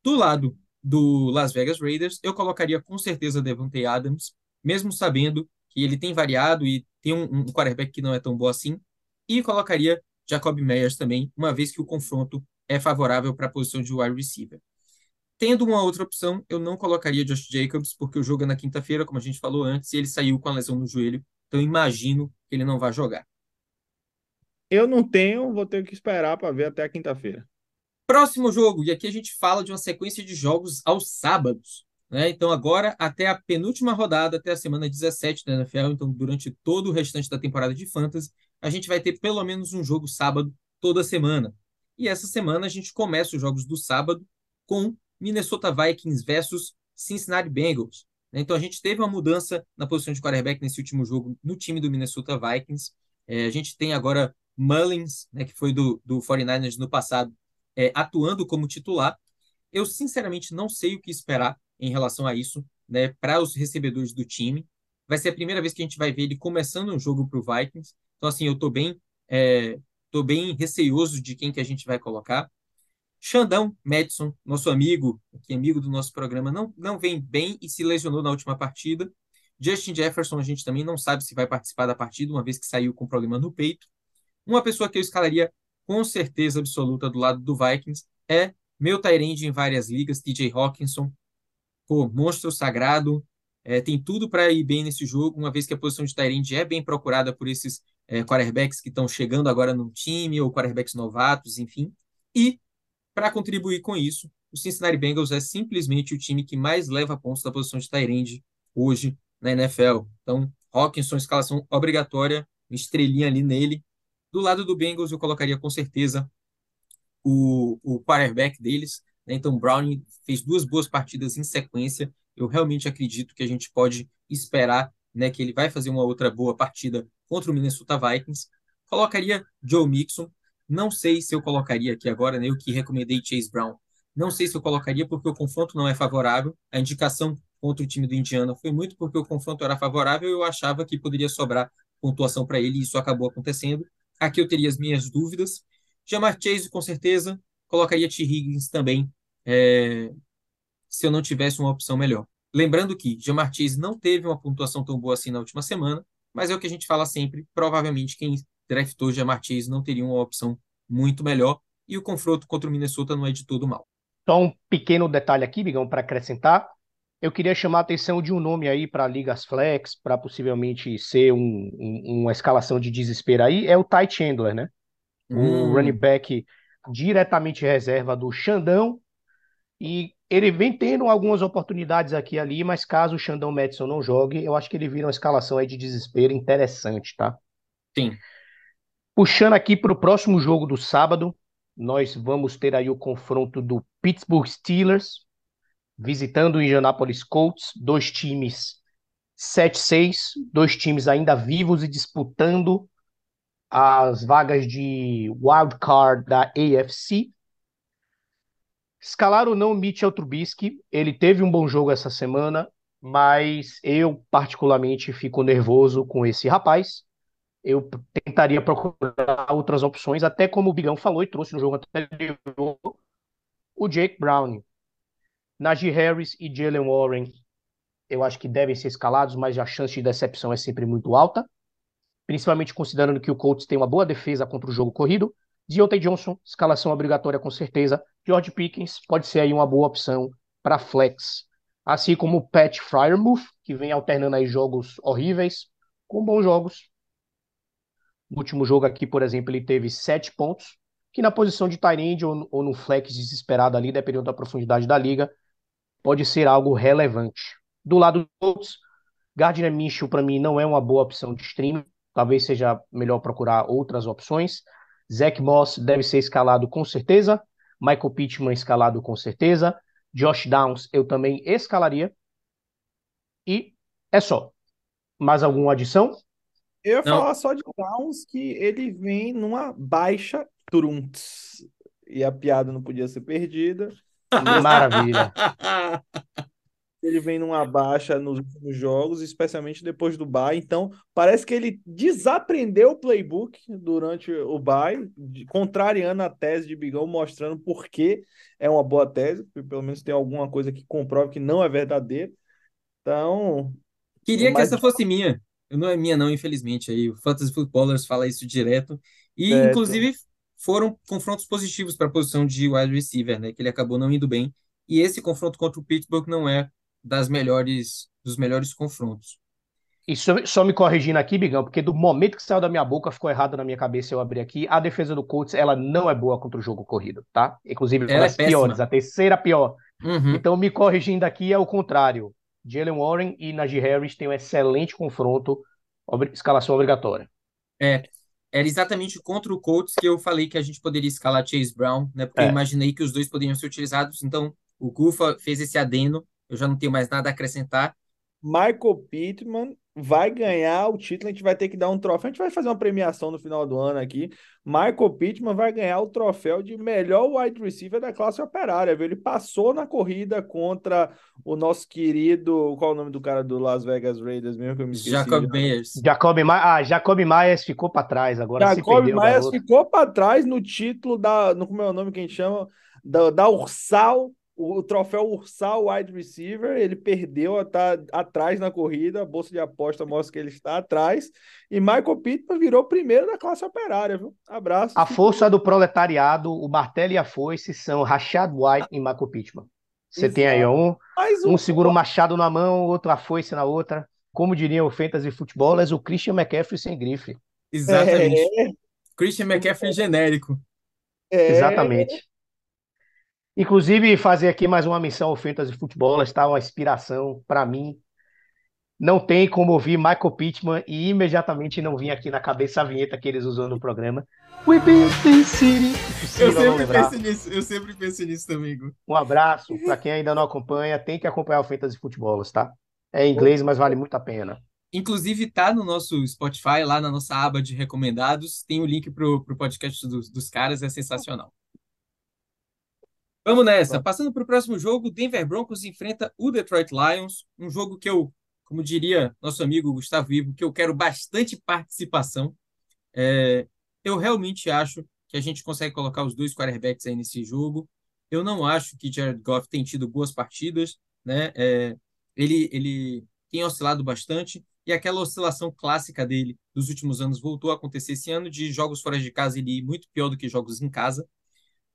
Do lado do Las Vegas Raiders, eu colocaria com certeza Devontae Adams, mesmo sabendo que ele tem variado e tem um, um quarterback que não é tão bom assim, e colocaria Jacob Meyers também, uma vez que o confronto é favorável para a posição de wide receiver. Tendo uma outra opção, eu não colocaria Josh Jacobs, porque o jogo é na quinta-feira, como a gente falou antes, e ele saiu com a lesão no joelho, então imagino que ele não vai jogar. Eu não tenho, vou ter que esperar para ver até a quinta-feira. Próximo jogo, e aqui a gente fala de uma sequência de jogos aos sábados. Né? Então, agora, até a penúltima rodada, até a semana 17 da NFL, então, durante todo o restante da temporada de Fantasy, a gente vai ter pelo menos um jogo sábado toda semana. E essa semana a gente começa os jogos do sábado com Minnesota Vikings versus Cincinnati Bengals. Né? Então a gente teve uma mudança na posição de quarterback nesse último jogo no time do Minnesota Vikings. É, a gente tem agora Mullins, né, que foi do, do 49ers no passado, é, atuando como titular. Eu sinceramente não sei o que esperar em relação a isso né, para os recebedores do time. Vai ser a primeira vez que a gente vai ver ele começando um jogo para o Vikings. Então, assim, eu estou bem, é, bem receioso de quem que a gente vai colocar. Xandão Madison, nosso amigo, que é amigo do nosso programa, não, não vem bem e se lesionou na última partida. Justin Jefferson, a gente também não sabe se vai participar da partida, uma vez que saiu com problema no peito. Uma pessoa que eu escalaria com certeza absoluta do lado do Vikings é meu Tyrande em várias ligas, TJ Hawkinson. Pô, monstro sagrado, é, tem tudo para ir bem nesse jogo, uma vez que a posição de Tyrande é bem procurada por esses é, quarterbacks que estão chegando agora no time, ou quarterbacks novatos, enfim. E para contribuir com isso, o Cincinnati Bengals é simplesmente o time que mais leva pontos da posição de Tyrande hoje na NFL. Então, Hawkinson, escalação obrigatória, estrelinha ali nele. Do lado do Bengals, eu colocaria com certeza o, o quarterback deles. Né? Então, Browning fez duas boas partidas em sequência. Eu realmente acredito que a gente pode esperar né, que ele vai fazer uma outra boa partida contra o Minnesota Vikings. Colocaria Joe Mixon, não sei se eu colocaria aqui agora, né, eu que recomendei Chase Brown. Não sei se eu colocaria porque o confronto não é favorável. A indicação contra o time do Indiana foi muito porque o confronto era favorável e eu achava que poderia sobrar pontuação para ele e isso acabou acontecendo. Aqui eu teria as minhas dúvidas. Jamar Chase, com certeza. Colocaria T. Higgins também, é, se eu não tivesse uma opção melhor. Lembrando que Jamar Chase não teve uma pontuação tão boa assim na última semana, mas é o que a gente fala sempre. Provavelmente quem draftou Jamar Chase não teria uma opção muito melhor. E o confronto contra o Minnesota não é de todo mal. Só um pequeno detalhe aqui, Bigão, para acrescentar. Eu queria chamar a atenção de um nome aí para Ligas Flex, para possivelmente ser um, um, uma escalação de desespero aí, é o Ty Chandler, né? Hum. O running back diretamente reserva do Xandão. E ele vem tendo algumas oportunidades aqui e ali, mas caso o Xandão Madison não jogue, eu acho que ele vira uma escalação aí de desespero interessante, tá? Sim. Puxando aqui para o próximo jogo do sábado, nós vamos ter aí o confronto do Pittsburgh Steelers visitando o Indianapolis Colts, dois times 7-6, dois times ainda vivos e disputando as vagas de wild card da AFC. Escalar ou não Mitchell Trubisky, ele teve um bom jogo essa semana, mas eu particularmente fico nervoso com esse rapaz. Eu tentaria procurar outras opções, até como o Bigão falou e trouxe no jogo anterior, o Jake Brown. Najee Harris e Jalen Warren, eu acho que devem ser escalados, mas a chance de decepção é sempre muito alta, principalmente considerando que o Colts tem uma boa defesa contra o jogo corrido. Deontay Johnson, escalação obrigatória com certeza. George Pickens pode ser aí uma boa opção para flex. Assim como o Pat Fryermuth, que vem alternando aí jogos horríveis com bons jogos. No último jogo aqui, por exemplo, ele teve sete pontos, que na posição de tight ou, ou no flex desesperado ali, dependendo da profundidade da liga, pode ser algo relevante. Do lado dos outros, Gardner Minshew para mim não é uma boa opção de stream, talvez seja melhor procurar outras opções. Zach Moss deve ser escalado com certeza, Michael Pittman escalado com certeza, Josh Downs eu também escalaria. E é só. Mais alguma adição? Eu ia não. falar só de Downs que ele vem numa baixa Trunks. E a piada não podia ser perdida. Maravilha. Ele vem numa baixa nos últimos jogos, especialmente depois do bye. Então, parece que ele desaprendeu o playbook durante o bye, contrariando a tese de Bigão, mostrando por que é uma boa tese, pelo menos tem alguma coisa que comprove que não é verdadeiro. Então. Queria que essa fosse minha. Não é minha, não, infelizmente. Aí, o Fantasy Footballers fala isso direto. E, certo. inclusive, foram confrontos positivos para a posição de wide receiver, né? Que ele acabou não indo bem. E esse confronto contra o Pittsburgh não é das melhores dos melhores confrontos. E só, só, me corrigindo aqui, Bigão, porque do momento que saiu da minha boca ficou errado na minha cabeça eu abri aqui. A defesa do Colts, ela não é boa contra o jogo corrido, tá? Inclusive, ela é das é piores, a terceira pior. Uhum. Então, me corrigindo aqui é o contrário. Jalen Warren e Najee Harris têm um excelente confronto, escalação obrigatória. É, era exatamente contra o Colts que eu falei que a gente poderia escalar Chase Brown, né? Porque é. eu imaginei que os dois poderiam ser utilizados. Então, o Gufa fez esse adeno. Eu já não tenho mais nada a acrescentar. Michael Pittman vai ganhar o título. A gente vai ter que dar um troféu. A gente vai fazer uma premiação no final do ano aqui. Michael Pittman vai ganhar o troféu de melhor wide receiver da classe operária. Viu? Ele passou na corrida contra o nosso querido. Qual é o nome do cara do Las Vegas Raiders mesmo? Que eu me esqueci, Jacob Myers. Jacob, ah, Jacob Myers ficou para trás agora. Jacob Myers ficou para trás no título da. No, como é o nome que a gente chama? Da, da Ursal o, troféu Ursal Wide Receiver, ele perdeu, tá atrás na corrida, a bolsa de aposta mostra que ele está atrás, e Michael Pittman virou primeiro da classe operária, viu? Abraço. A força do proletariado, o martelo e a foice são Rashad White e Michael Pittman. Você Exato. tem aí um, um, um segura o machado na mão, outro a foice na outra. Como diriam o Fantasy Futebol, é o Christian McCaffrey sem grife. Exatamente. É. Christian McCaffrey genérico. É. Exatamente. Inclusive, fazer aqui mais uma missão ao Fantasy Futebol, está uma inspiração para mim. Não tem como ouvir Michael Pittman e imediatamente não vir aqui na cabeça a vinheta que eles usam no programa. We beat the city. Eu sempre penso nisso, eu sempre penso nisso também. Um abraço para quem ainda não acompanha, tem que acompanhar o Fantasy Futebol, tá? É em inglês, mas vale muito a pena. Inclusive, tá no nosso Spotify, lá na nossa aba de recomendados, tem o link pro, pro podcast dos, dos caras, é sensacional. Vamos nessa. Passando para o próximo jogo, Denver Broncos enfrenta o Detroit Lions, um jogo que eu, como diria nosso amigo Gustavo Ivo, que eu quero bastante participação. É, eu realmente acho que a gente consegue colocar os dois quarterbacks aí nesse jogo. Eu não acho que Jared Goff tem tido boas partidas, né? É, ele, ele tem oscilado bastante e aquela oscilação clássica dele dos últimos anos voltou a acontecer esse ano de jogos fora de casa ele ir muito pior do que jogos em casa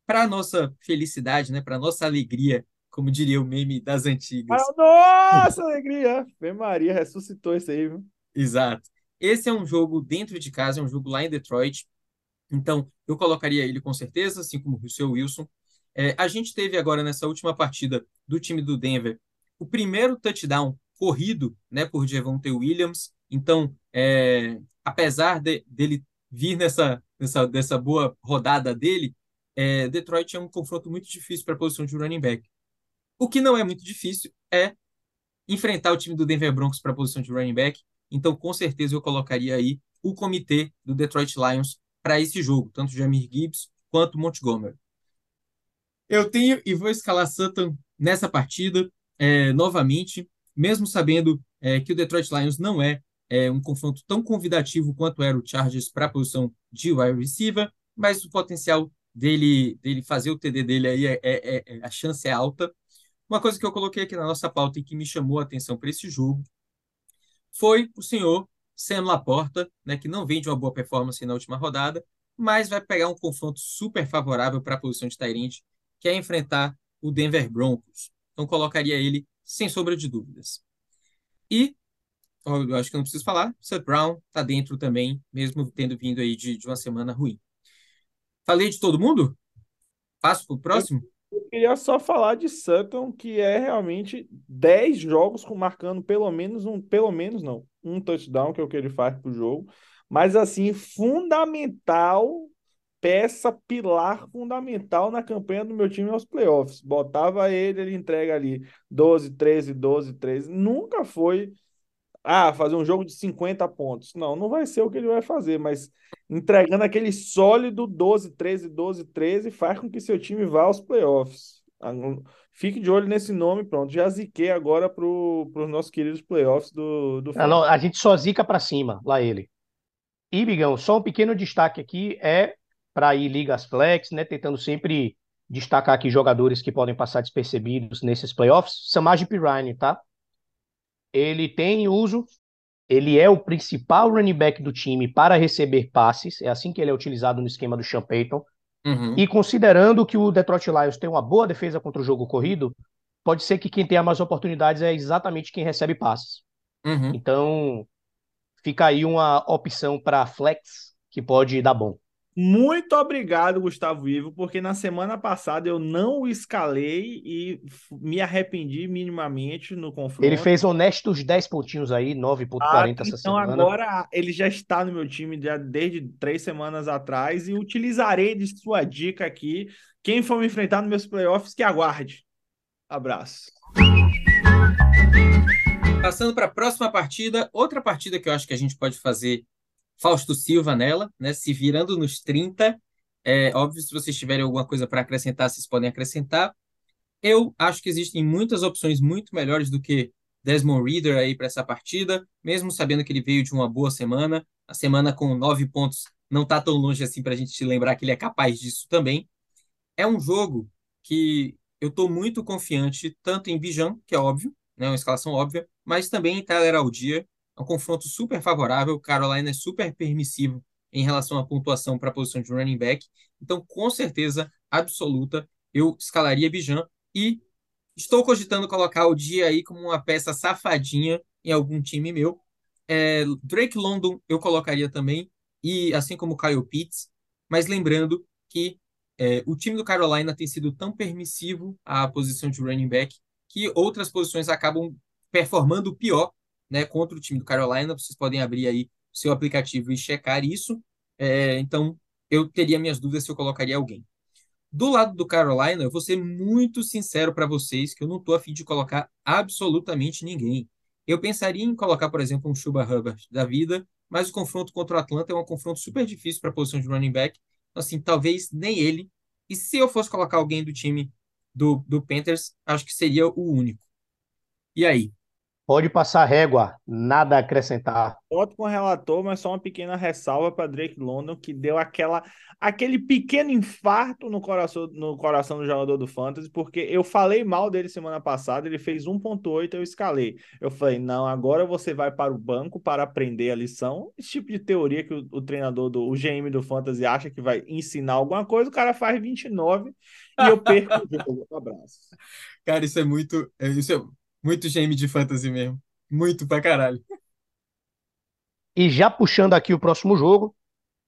para nossa felicidade, né, para nossa alegria, como diria o meme das antigas. Ah, nossa alegria! Fê Maria ressuscitou isso aí, viu? Exato. Esse é um jogo dentro de casa, é um jogo lá em Detroit. Então, eu colocaria ele com certeza, assim como o seu Wilson. É, a gente teve agora nessa última partida do time do Denver o primeiro touchdown corrido né, por Javonte Williams. Então, é, apesar de, dele vir nessa, nessa dessa boa rodada dele, é, Detroit é um confronto muito difícil para a posição de running back. O que não é muito difícil é enfrentar o time do Denver Broncos para a posição de running back. Então, com certeza, eu colocaria aí o comitê do Detroit Lions para esse jogo, tanto Jamir Gibbs quanto Montgomery. Eu tenho e vou escalar Sutton nessa partida é, novamente, mesmo sabendo é, que o Detroit Lions não é, é, um confronto tão convidativo quanto era o Chargers para a posição de wide receiver, mas o potencial dele, dele fazer o TD dele aí, é, é, é, a chance é alta. Uma coisa que eu coloquei aqui na nossa pauta e que me chamou a atenção para esse jogo foi o senhor Sam Laporta, né, que não vem de uma boa performance na última rodada, mas vai pegar um confronto super favorável para a posição de Tyrande, que é enfrentar o Denver Broncos. Então colocaria ele sem sombra de dúvidas. E eu acho que não preciso falar, Seth Brown está dentro também, mesmo tendo vindo aí de, de uma semana ruim. Falei de todo mundo? Passo para o próximo? Eu, eu queria só falar de Sutton, que é realmente 10 jogos com marcando pelo menos um, pelo menos não, um touchdown, que é o que ele faz pro jogo. Mas assim, fundamental peça pilar fundamental na campanha do meu time aos playoffs. Botava ele, ele entrega ali 12, 13, 12, 13. Nunca foi ah, fazer um jogo de 50 pontos. Não, não vai ser o que ele vai fazer, mas entregando aquele sólido 12, 13, 12, 13 faz com que seu time vá aos playoffs. Ah, fique de olho nesse nome, pronto. Já ziquei agora para os nossos queridos playoffs do, do ah, não, A gente só zica para cima, lá ele. E, Bigão, só um pequeno destaque aqui é para ir ligas flex, né? Tentando sempre destacar aqui jogadores que podem passar despercebidos nesses playoffs. Samaj Pirine, tá? Ele tem uso, ele é o principal running back do time para receber passes, é assim que ele é utilizado no esquema do Sean Payton. Uhum. E considerando que o Detroit Lions tem uma boa defesa contra o jogo corrido, pode ser que quem tenha mais oportunidades é exatamente quem recebe passes. Uhum. Então, fica aí uma opção para flex que pode dar bom. Muito obrigado, Gustavo Ivo, porque na semana passada eu não o escalei e me arrependi minimamente no confronto. Ele fez honestos 10 pontinhos aí, 9.40 ah, essa então semana. Então agora ele já está no meu time já desde três semanas atrás e utilizarei de sua dica aqui. Quem for me enfrentar nos meus playoffs, que aguarde. Abraço. Passando para a próxima partida, outra partida que eu acho que a gente pode fazer Fausto Silva nela, né? Se virando nos 30. É óbvio, se vocês tiverem alguma coisa para acrescentar, vocês podem acrescentar. Eu acho que existem muitas opções muito melhores do que Desmond Reader aí para essa partida, mesmo sabendo que ele veio de uma boa semana. A semana com nove pontos não está tão longe assim para a gente lembrar que ele é capaz disso também. É um jogo que eu estou muito confiante, tanto em Bijan, que é óbvio, né, uma escalação óbvia, mas também em Tyler Aldia, é um confronto super favorável. Carolina é super permissivo em relação à pontuação para a posição de running back. Então, com certeza absoluta, eu escalaria Bijan e estou cogitando colocar o dia aí como uma peça safadinha em algum time meu. É, Drake London eu colocaria também, e assim como Kyle Pitts, mas lembrando que é, o time do Carolina tem sido tão permissivo à posição de running back que outras posições acabam performando pior né, contra o time do Carolina. Vocês podem abrir aí o seu aplicativo e checar isso. É, então, eu teria minhas dúvidas se eu colocaria alguém. Do lado do Carolina, eu vou ser muito sincero para vocês que eu não estou afim de colocar absolutamente ninguém. Eu pensaria em colocar, por exemplo, um Chuba Hubbard da vida, mas o confronto contra o Atlanta é um confronto super difícil para a posição de running back. Então, assim, talvez nem ele. E se eu fosse colocar alguém do time do, do Panthers, acho que seria o único. E aí? Pode passar régua, nada a acrescentar. Voto com o relator, mas só uma pequena ressalva para Drake London, que deu aquela, aquele pequeno infarto no coração, no coração do jogador do Fantasy, porque eu falei mal dele semana passada, ele fez 1.8, eu escalei. Eu falei, não, agora você vai para o banco para aprender a lição. Esse tipo de teoria que o, o treinador, do, o GM do Fantasy acha que vai ensinar alguma coisa, o cara faz 29 e eu perco o jogo. Um abraço. Cara, isso é muito... Isso é muito game de fantasy mesmo. Muito pra caralho. E já puxando aqui o próximo jogo,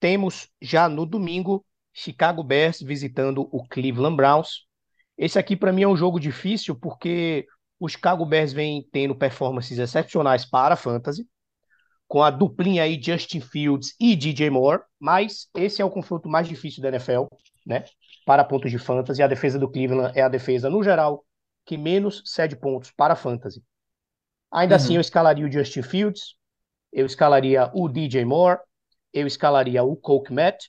temos já no domingo Chicago Bears visitando o Cleveland Browns. Esse aqui para mim é um jogo difícil porque o Chicago Bears vem tendo performances excepcionais para a fantasy, com a duplinha aí Justin Fields e DJ Moore, mas esse é o confronto mais difícil da NFL, né? Para pontos de fantasy, a defesa do Cleveland é a defesa no geral que menos cede pontos para fantasy. Ainda assim, uhum. assim, eu escalaria o Justin Fields, eu escalaria o DJ Moore, eu escalaria o Coke Matt.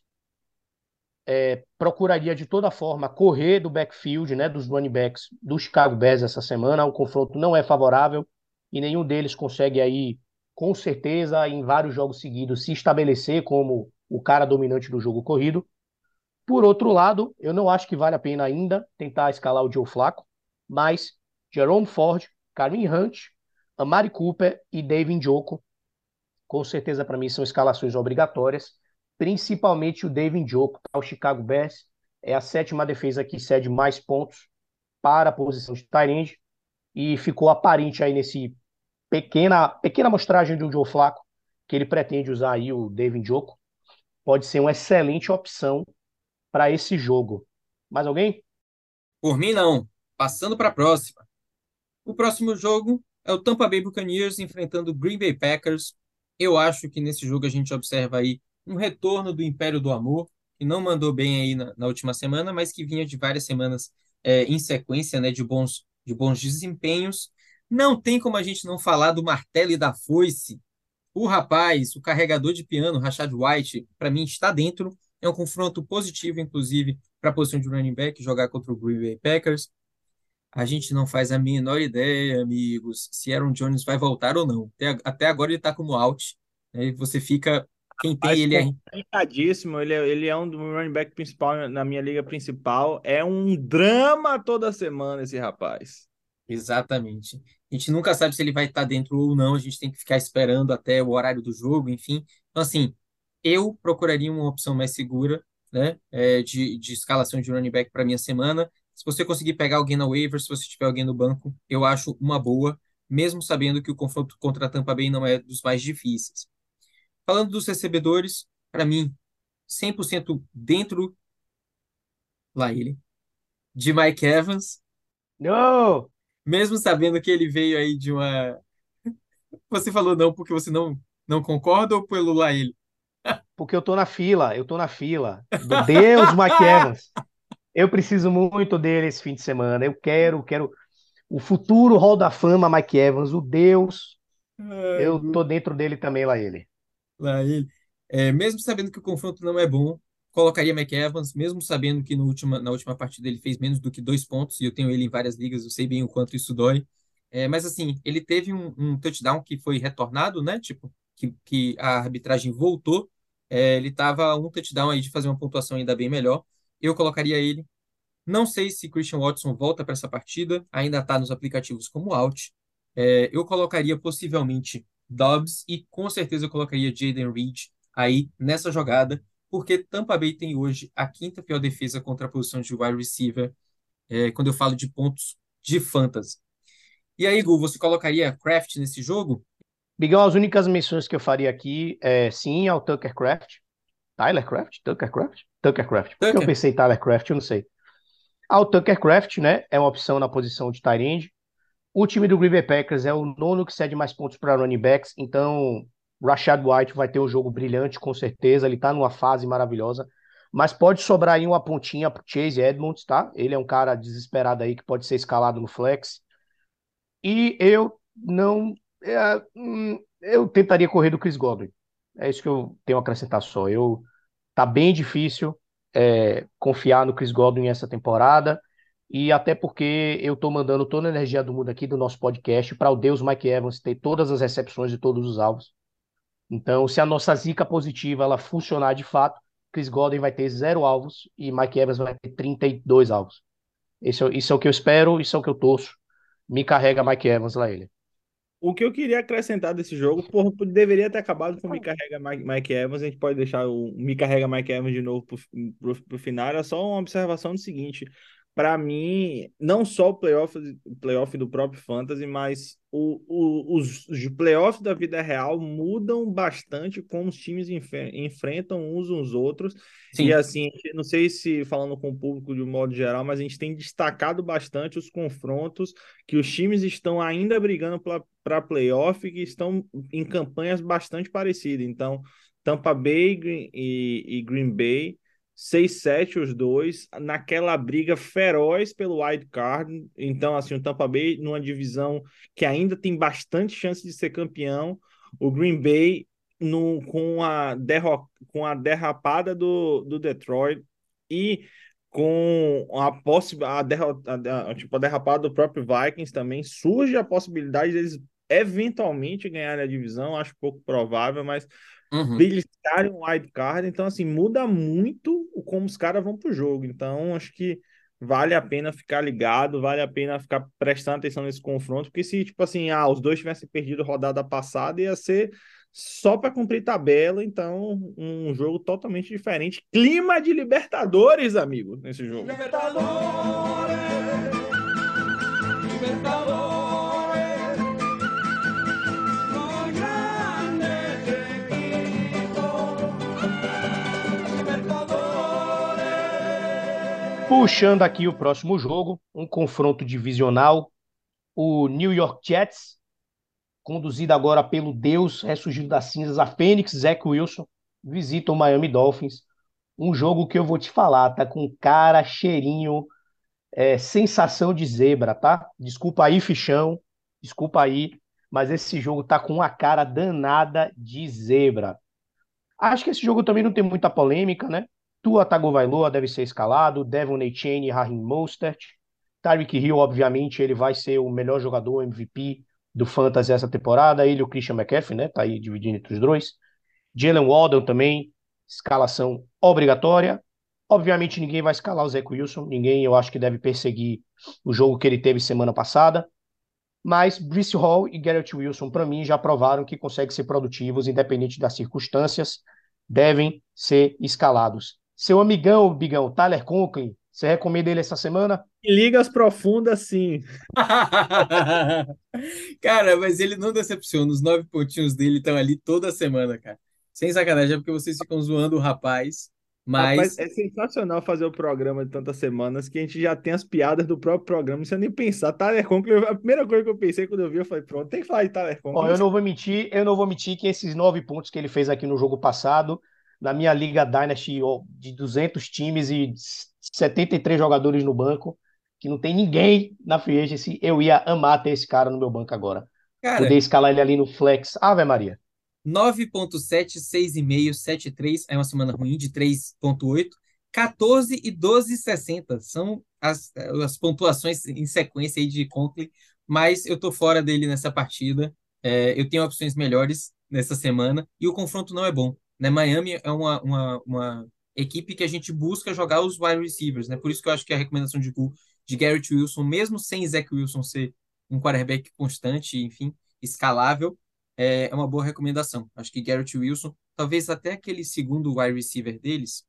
é, procuraria de toda forma correr do backfield, né, dos running backs do Chicago Bears essa semana. O confronto não é favorável e nenhum deles consegue aí, com certeza, em vários jogos seguidos, se estabelecer como o cara dominante do jogo corrido. Por outro lado, eu não acho que vale a pena ainda tentar escalar o Joe Flacco, mas Jerome Ford, Kareem Hunt, Amari Cooper e David Njoku, com certeza para mim são escalações obrigatórias, principalmente o David Njoku para o Chicago Bears, é a sétima defesa que cede mais pontos para a posição de Tyrande e ficou aparente aí nesse pequena pequena mostragem do Joe Flacco que ele pretende usar aí o David Njoku. Pode ser uma excelente opção para esse jogo. Mais alguém? Por mim, não. Passando para a próxima. O próximo jogo é o Tampa Bay Buccaneers enfrentando o Green Bay Packers. Eu acho que nesse jogo a gente observa aí um retorno do Império do Amor, que não mandou bem aí na, na última semana, mas que vinha de várias semanas é, em sequência, né, de bons, de bons desempenhos. Não tem como a gente não falar do martelo e da foice. O rapaz, o carregador de piano, Rashad White, para mim está dentro. É um confronto positivo, inclusive, para a posição de running back, jogar contra o Green Bay Packers. A gente não faz a menor ideia, amigos, se Aaron Jones vai voltar ou não. Até, até agora ele está como out. Né? Você fica. Quem tem Mas ele é. complicadíssimo. Ele, é- ele é um do running back principal na minha liga principal. É um drama toda semana esse rapaz. Exatamente. A gente nunca sabe se ele vai estar dentro ou não. A gente tem que ficar esperando até o horário do jogo, enfim. Então, assim, eu procuraria uma opção mais segura, né, é, de, de escalação de running back para minha semana. Se você conseguir pegar alguém na waiver, se você tiver alguém no banco, eu acho uma boa, mesmo sabendo que o confronto contra a Tampa Bay não é dos mais difíceis. Falando dos recebedores, para mim, 100% dentro, lá ele, de Mike Evans, Não! mesmo sabendo que ele veio aí de uma. Você falou não porque você não, não concorda ou pelo lá ele? Porque eu tô na fila, eu tô na fila. Deus, Mike Evans. Eu preciso muito dele esse fim de semana. Eu quero, quero o futuro Hall da Fama, Mike Evans, o Deus. Eu tô dentro dele também, lá ele. Lá ele. É, mesmo sabendo que o confronto não é bom, colocaria Mike Evans, mesmo sabendo que no última, na última partida ele fez menos do que dois pontos, e eu tenho ele em várias ligas, eu sei bem o quanto isso dói. É, mas assim, ele teve um, um touchdown que foi retornado, né? Tipo, que, que a arbitragem voltou. É, ele estava um touchdown aí de fazer uma pontuação ainda bem melhor. Eu colocaria ele. Não sei se Christian Watson volta para essa partida, ainda está nos aplicativos como out. É, eu colocaria possivelmente Dobbs e com certeza eu colocaria Jaden Reed aí nessa jogada, porque Tampa Bay tem hoje a quinta pior defesa contra a posição de wide receiver, é, quando eu falo de pontos de fantasy. E aí, Gu, você colocaria Kraft nesse jogo? Bigão, as únicas menções que eu faria aqui é sim ao Tucker Craft. Tyler Craft? Tucker Craft? Tucker Craft. Por que eu pensei Tyler Craft? Eu não sei. Ao Tucker Craft, né? É uma opção na posição de tight end. O time do Green Bay Packers é o nono que cede mais pontos para running backs, então Rashad White vai ter um jogo brilhante, com certeza. Ele tá numa fase maravilhosa. Mas pode sobrar aí uma pontinha pro Chase Edmonds, tá? Ele é um cara desesperado aí que pode ser escalado no flex. E eu não. é, hum, eu tentaria correr do Chris Godwin. É isso que eu tenho a acrescentar só. Eu tá bem difícil é, confiar no Chris Godwin essa temporada. E até porque eu tô mandando toda a energia do mundo aqui do nosso podcast para o Deus Mike Evans ter todas as recepções de todos os alvos. Então, se a nossa zica positiva ela funcionar de fato, Chris Godwin vai ter zero alvos e Mike Evans vai ter 32 alvos. Isso é o que eu espero, isso é o que eu torço. Me carrega Mike Evans lá ele. O que eu queria acrescentar desse jogo, porra, deveria ter acabado com o Me Carrega Mike, Mike Evans. A gente pode deixar o Me Carrega Mike Evans de novo pro, pro, pro final. Era só uma observação do seguinte: para mim, não só o playoff, playoff do próprio Fantasy, mas o, o, os, os playoffs da vida real mudam bastante como os times enfrentam uns os outros. Sim. E assim, não sei se falando com o público de um modo geral, mas a gente tem destacado bastante os confrontos que os times estão ainda brigando para playoff, que estão em campanhas bastante parecidas. Então, Tampa Bay e, e Green Bay, 6-7 os dois, naquela briga feroz pelo wild card. Então, assim, o Tampa Bay numa divisão que ainda tem bastante chance de ser campeão. O Green Bay no, com, a derro, com a derrapada do, do Detroit e com a possibilidade, a, tipo, a derrapada do próprio Vikings também, surge a possibilidade deles eventualmente ganharem a divisão, acho pouco provável, mas Uhum. beliscarem um wild card, então assim, muda muito o como os caras vão pro jogo. Então, acho que vale a pena ficar ligado, vale a pena ficar prestando atenção nesse confronto, porque se, tipo assim, ah, os dois tivessem perdido a rodada passada, ia ser só para cumprir tabela, então um jogo totalmente diferente. Clima de Libertadores, amigo, nesse jogo. Libertadores, Puxando aqui o próximo jogo, um confronto divisional, o New York Jets, conduzido agora pelo Deus ressurgido das cinzas, a Fênix, Zach Wilson, visita o Miami Dolphins. Um jogo que eu vou te falar, tá com cara, cheirinho, é, sensação de zebra, tá? Desculpa aí, fichão, desculpa aí, mas esse jogo tá com uma cara danada de zebra. Acho que esse jogo também não tem muita polêmica, né? Tua Tagovailoa deve ser escalado, Devon Achane, Raheem Mostert, Tyreek Hill, obviamente, ele vai ser o melhor jogador MVP do Fantasy essa temporada, ele e o Christian McCaffrey, né? Tá aí dividindo entre os dois. Jalen Waddle também, escalação obrigatória. Obviamente ninguém vai escalar o Zach Wilson, ninguém eu acho que deve perseguir o jogo que ele teve semana passada. Mas Brice Hall e Garrett Wilson, para mim, já provaram que conseguem ser produtivos, independente das circunstâncias, devem ser escalados. Seu amigão, Bigão, Tyler Conklin, você recomenda ele essa semana? Ligas profundas, sim. Cara, mas ele não decepciona. Os nove pontinhos dele estão ali toda semana, cara. Sem sacanagem, é porque vocês ficam zoando o rapaz, mas Rapaz, é sensacional fazer o programa de tantas semanas que a gente já tem as piadas do próprio programa, sem nem pensar. Tyler Conklin, a primeira coisa que eu pensei quando eu vi, eu falei, pronto, tem que falar de Tyler Ó, Conklin. eu não vou mentir, eu não vou mentir que esses nove pontos que ele fez aqui no jogo passado, na minha Liga Dynasty de 200 times e 73 jogadores no banco, que não tem ninguém na free agency, eu ia amar ter esse cara no meu banco agora. cara, Poder escalar ele ali no flex. Ave Maria. 9.7, 6,5, 7,3 é uma semana ruim de 3.8, 14 e 12,60 são as, as pontuações em sequência aí de Conklin, mas eu tô fora dele nessa partida. É, eu tenho opções melhores nessa semana e o confronto não é bom. Né? Miami é uma, uma, uma equipe que a gente busca jogar os wide receivers, né? Por isso que eu acho que a recomendação de de Garrett Wilson, mesmo sem Zach Wilson ser um quarterback constante, enfim, escalável, é uma boa recomendação. Acho que Garrett Wilson, talvez até aquele segundo wide receiver deles,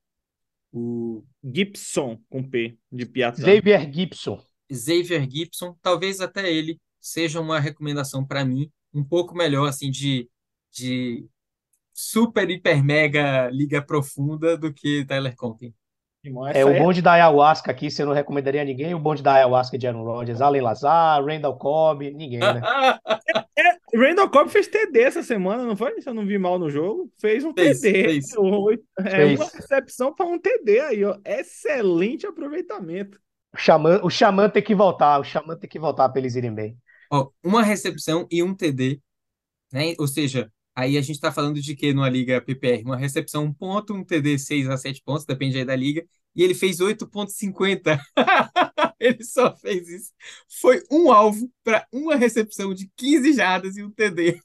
o Gibson, com P, de Piatã. Xavier Gibson. Xavier Gibson, talvez até ele seja uma recomendação para mim, um pouco melhor, assim, de, de super, hiper, mega liga profunda do que Tyler Conklin. É o bonde da ayahuasca aqui, você não recomendaria a ninguém. O bonde da ayahuasca de Aaron Rodgers, Allen Lazar, Randall Cobb, ninguém, né? É, Randall Cobb fez TD essa semana, não foi? Se eu não vi mal no jogo, fez um Fez, TD. fez. É Fez. uma recepção para um TD aí, ó. Excelente aproveitamento. O Xamã, o Xamã tem que voltar, o Xamã tem que voltar para eles irem bem. Ó, uma recepção e um TD, né? Ou seja, aí a gente está falando de que numa liga PPR? Uma recepção, um ponto, um TD 6 a 7 pontos, depende aí da liga, e ele fez 8,50. Ele só fez isso. Foi um alvo para uma recepção de 15 jardas e um TD.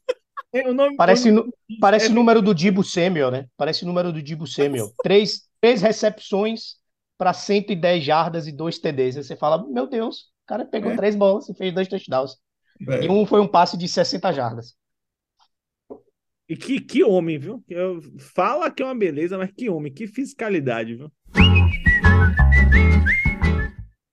É, nome, Parece, nu- parece é- o número do Dibo Samuel, né? Parece o número do Dibo Samuel. Três, três recepções para 110 jardas e dois TDs. Aí você fala, meu Deus, o cara pegou É. três bolas e fez dois touchdowns. É. E um foi um passe de 60 jardas. E que, que homem, viu? Eu, fala que é uma beleza, mas que homem, que fiscalidade, viu?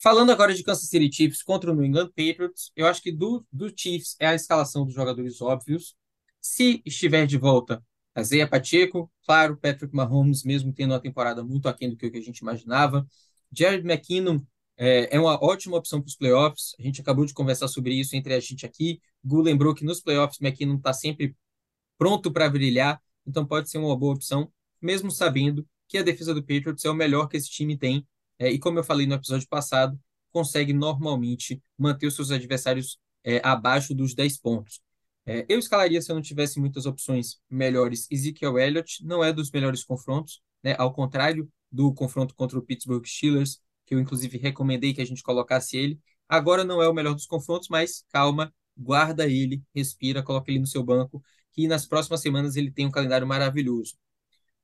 Falando agora de Kansas City Chiefs contra o New England Patriots, eu acho que do, do Chiefs é a escalação dos jogadores óbvios. Se estiver de volta, Isaiah Pacheco, claro, Patrick Mahomes, mesmo tendo uma temporada muito aquém do que a gente imaginava. Jared McKinnon é, é uma ótima opção para os playoffs. A gente acabou de conversar sobre isso entre a gente aqui. Gu lembrou que nos playoffs McKinnon está sempre pronto para brilhar, então pode ser uma boa opção, mesmo sabendo que a defesa do Patriots é o melhor que esse time tem. É, e como eu falei no episódio passado, consegue normalmente manter os seus adversários é, abaixo dos 10 pontos. É, eu escalaria se eu não tivesse muitas opções melhores. Ezekiel Elliott não é dos melhores confrontos, né? Ao contrário do confronto contra o Pittsburgh Steelers, que eu inclusive recomendei que a gente colocasse ele. Agora não é o melhor dos confrontos, mas calma, guarda ele, respira, coloca ele no seu banco, que nas próximas semanas ele tem um calendário maravilhoso.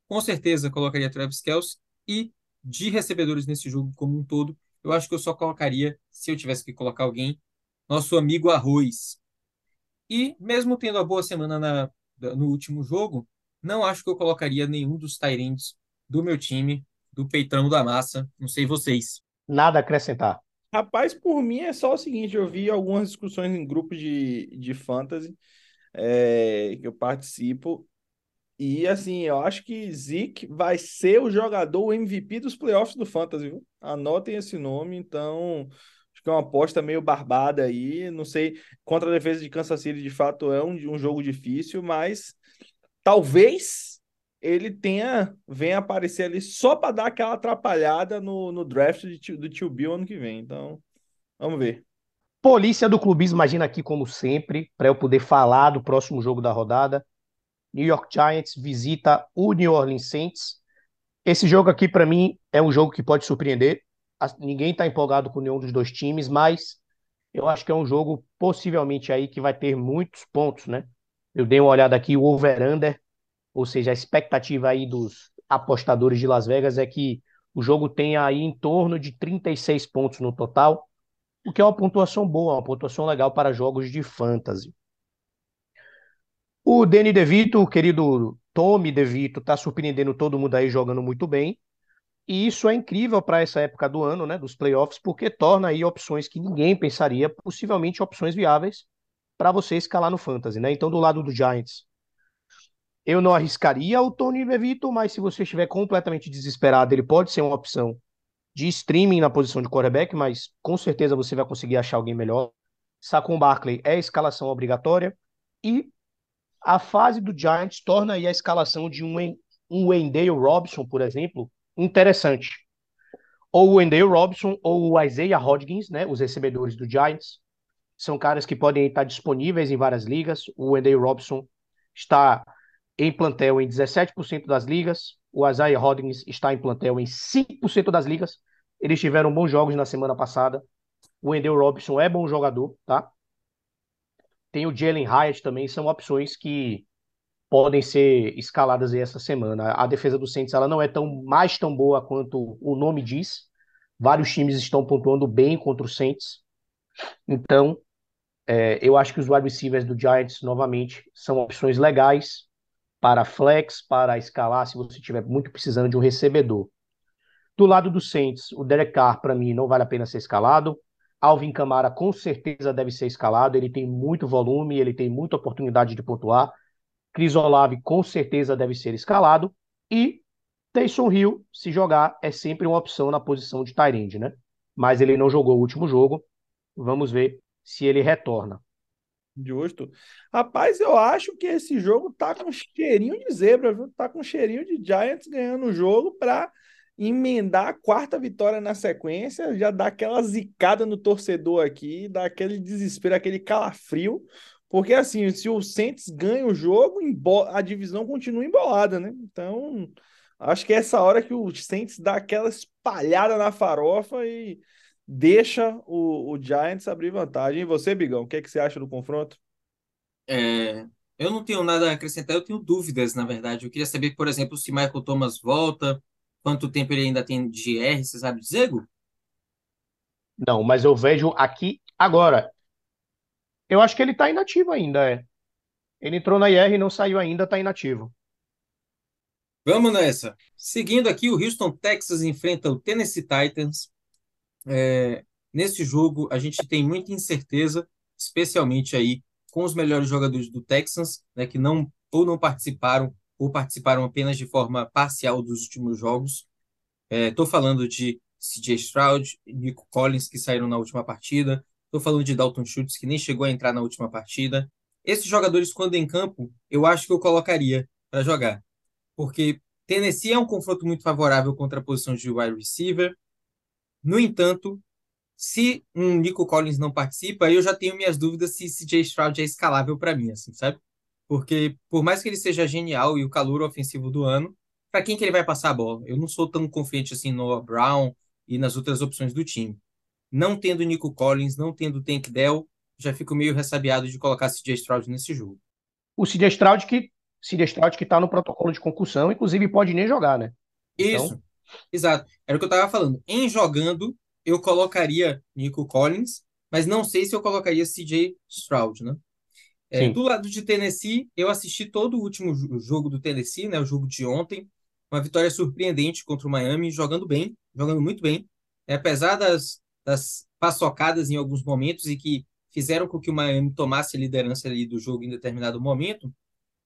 Com certeza colocaria Travis Kelce e de recebedores nesse jogo como um todo, eu acho que eu só colocaria, se eu tivesse que colocar alguém, nosso amigo Arroz. E mesmo tendo a boa semana na, no último jogo, não acho que eu colocaria nenhum dos Tyrants do meu time, do Peitão da Massa. Não sei vocês. Nada a acrescentar. Rapaz, por mim é só o seguinte, eu vi algumas discussões em grupos de, de fantasy é, que eu participo, e assim, eu acho que Zeke vai ser o jogador MVP dos playoffs do Fantasy, viu? Anotem esse nome, então acho que é uma aposta meio barbada aí. Não sei, contra a defesa de Kansas City, de fato, é um, um jogo difícil, mas talvez ele tenha venha aparecer ali só para dar aquela atrapalhada no, no draft de, do Tio Bill ano que vem. Então, vamos ver. Polícia do Clubismo, imagina aqui como sempre, para eu poder falar do próximo jogo da rodada. New York Giants visita o New Orleans Saints. Esse jogo aqui, para mim, é um jogo que pode surpreender. Ninguém está empolgado com nenhum dos dois times, mas eu acho que é um jogo possivelmente aí que vai ter muitos pontos, né? Eu dei uma olhada aqui, o over-under, ou seja, a expectativa aí dos apostadores de Las Vegas é que o jogo tenha aí em torno de 36 pontos no total, o que é uma pontuação boa, uma pontuação legal para jogos de fantasy. O Danny DeVito, o querido Tommy DeVito, está surpreendendo todo mundo aí jogando muito bem. E isso é incrível para essa época do ano, né, dos playoffs, porque torna aí opções que ninguém pensaria, possivelmente opções viáveis para você escalar no fantasy, né? Então, do lado do Giants, eu não arriscaria o Tony DeVito, mas se você estiver completamente desesperado, ele pode ser uma opção de streaming na posição de quarterback, mas com certeza você vai conseguir achar alguém melhor. Saquon Barkley é escalação obrigatória e a fase do Giants torna aí a escalação de um, um Wendell Robson, por exemplo, interessante. Ou o Wendell Robson ou o Isaiah Hodgins, né, os recebedores do Giants, são caras que podem estar disponíveis em várias ligas. O Wendell Robson está em plantel em 17% das ligas, o Isaiah Hodgins está em plantel em 5% das ligas. Eles tiveram bons jogos na semana passada. O Wendell Robson é bom jogador, tá? Tem o Jalen Hyatt também, são opções que podem ser escaladas aí essa semana. A defesa do Saints ela não é tão mais tão boa quanto o nome diz. Vários times estão pontuando bem contra o Saints. Então, é, eu acho que os wide receivers do Giants, novamente, são opções legais para flex, para escalar, se você estiver muito precisando de um recebedor. Do lado do Saints, o Derek Carr, para mim, não vale a pena ser escalado. Alvin Kamara com certeza deve ser escalado, ele tem muito volume, ele tem muita oportunidade de pontuar. Chris Olave com certeza deve ser escalado. E Taysom Hill, se jogar, é sempre uma opção na posição de Tyrande, né? Mas ele não jogou o último jogo. Vamos ver se ele retorna. Justo. Rapaz, eu acho que esse jogo tá com cheirinho de zebra, viu? Tá com cheirinho de Giants ganhando o jogo para emendar a quarta vitória na sequência, já dá aquela zicada no torcedor aqui, dá aquele desespero, aquele calafrio, porque assim, se o Saints ganha o jogo, a divisão continua embolada, né? Então, acho que é essa hora que o Saints dá aquela espalhada na farofa e deixa o, o Giants abrir vantagem. E você, Bigão, o que, é que você acha do confronto? É, eu não tenho nada a acrescentar, eu tenho dúvidas, na verdade. Eu queria saber, por exemplo, se Michael Thomas volta, Quanto tempo ele ainda tem de R, você sabe dizer, Gu? Não, mas eu vejo aqui agora. Eu acho que ele tá inativo ainda, é. Ele entrou na IR e não saiu ainda, tá inativo. Vamos nessa. Seguindo aqui, o Houston Texas enfrenta o Tennessee Titans. É, nesse jogo, a gente tem muita incerteza, especialmente aí com os melhores jogadores do Texans, né, que não ou não participaram ou participaram apenas de forma parcial dos últimos jogos. Estou é, falando de CJ Stroud, Nico Collins, que saíram na última partida. Estou falando de Dalton Schultz, que nem chegou a entrar na última partida. Esses jogadores, quando em campo, eu acho que eu colocaria para jogar. Porque Tennessee é um confronto muito favorável contra a posição de wide receiver. No entanto, se um Nico Collins não participa, eu já tenho minhas dúvidas se CJ Stroud é escalável para mim, assim, sabe? porque por mais que ele seja genial e o calor ofensivo do ano, para quem que ele vai passar a bola. Eu não sou tão confiante assim no Brown e nas outras opções do time. Não tendo Nico Collins, não tendo Tank Dell, já fico meio ressabiado de colocar CJ Stroud nesse jogo. O CJ Stroud que CJ Stroud que tá no protocolo de concussão, inclusive pode nem jogar, né? Então, Isso, exato. Era o que eu tava falando. Em jogando, eu colocaria Nico Collins, mas não sei se eu colocaria CJ Stroud, né? É, do lado de Tennessee, eu assisti todo o último jo- jogo do Tennessee, né? O jogo de ontem. Uma vitória surpreendente contra o Miami, jogando bem, jogando muito bem. É, apesar das, das paçocadas em alguns momentos e que fizeram com que o Miami tomasse a liderança ali do jogo em determinado momento,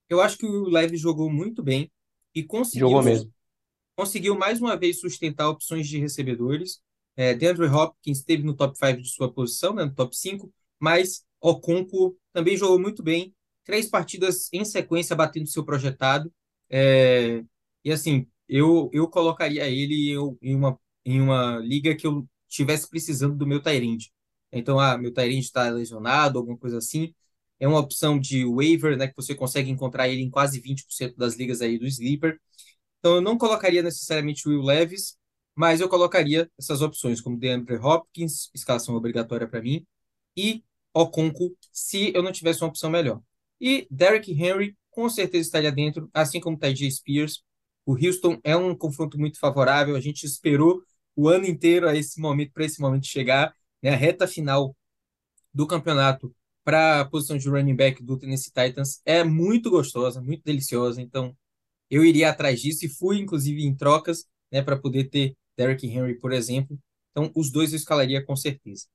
eu acho que o Leve jogou muito bem e conseguiu, Jogou mesmo. Conseguiu mais uma vez sustentar opções de recebedores. É, DeAndre Hopkins esteve no top 5 de sua posição, né, no top 5, mas Okonkwo também jogou muito bem. Três partidas em sequência batendo seu projetado. É, e assim, eu, eu colocaria ele em, em uma, em uma liga que eu tivesse precisando do meu Tyrande. Então, ah, meu Tyrande está lesionado, alguma coisa assim. É uma opção de waiver, né, que você consegue encontrar ele em quase 20% das ligas aí do Sleeper. Então, eu não colocaria necessariamente Will Levis, mas eu colocaria essas opções, como DeAndre Hopkins, escalação obrigatória para mim, e Okonkwo, se eu não tivesse uma opção melhor. E Derrick Henry, com certeza estaria dentro, assim como Tajay Spears. O Houston é um confronto muito favorável, a gente esperou o ano inteiro a esse momento, para esse momento chegar, né, a reta final do campeonato para a posição de running back do Tennessee Titans é muito gostosa, muito deliciosa, então eu iria atrás disso e fui, inclusive, em trocas, né, para poder ter Derrick Henry, por exemplo. Então, os dois eu escalaria com certeza.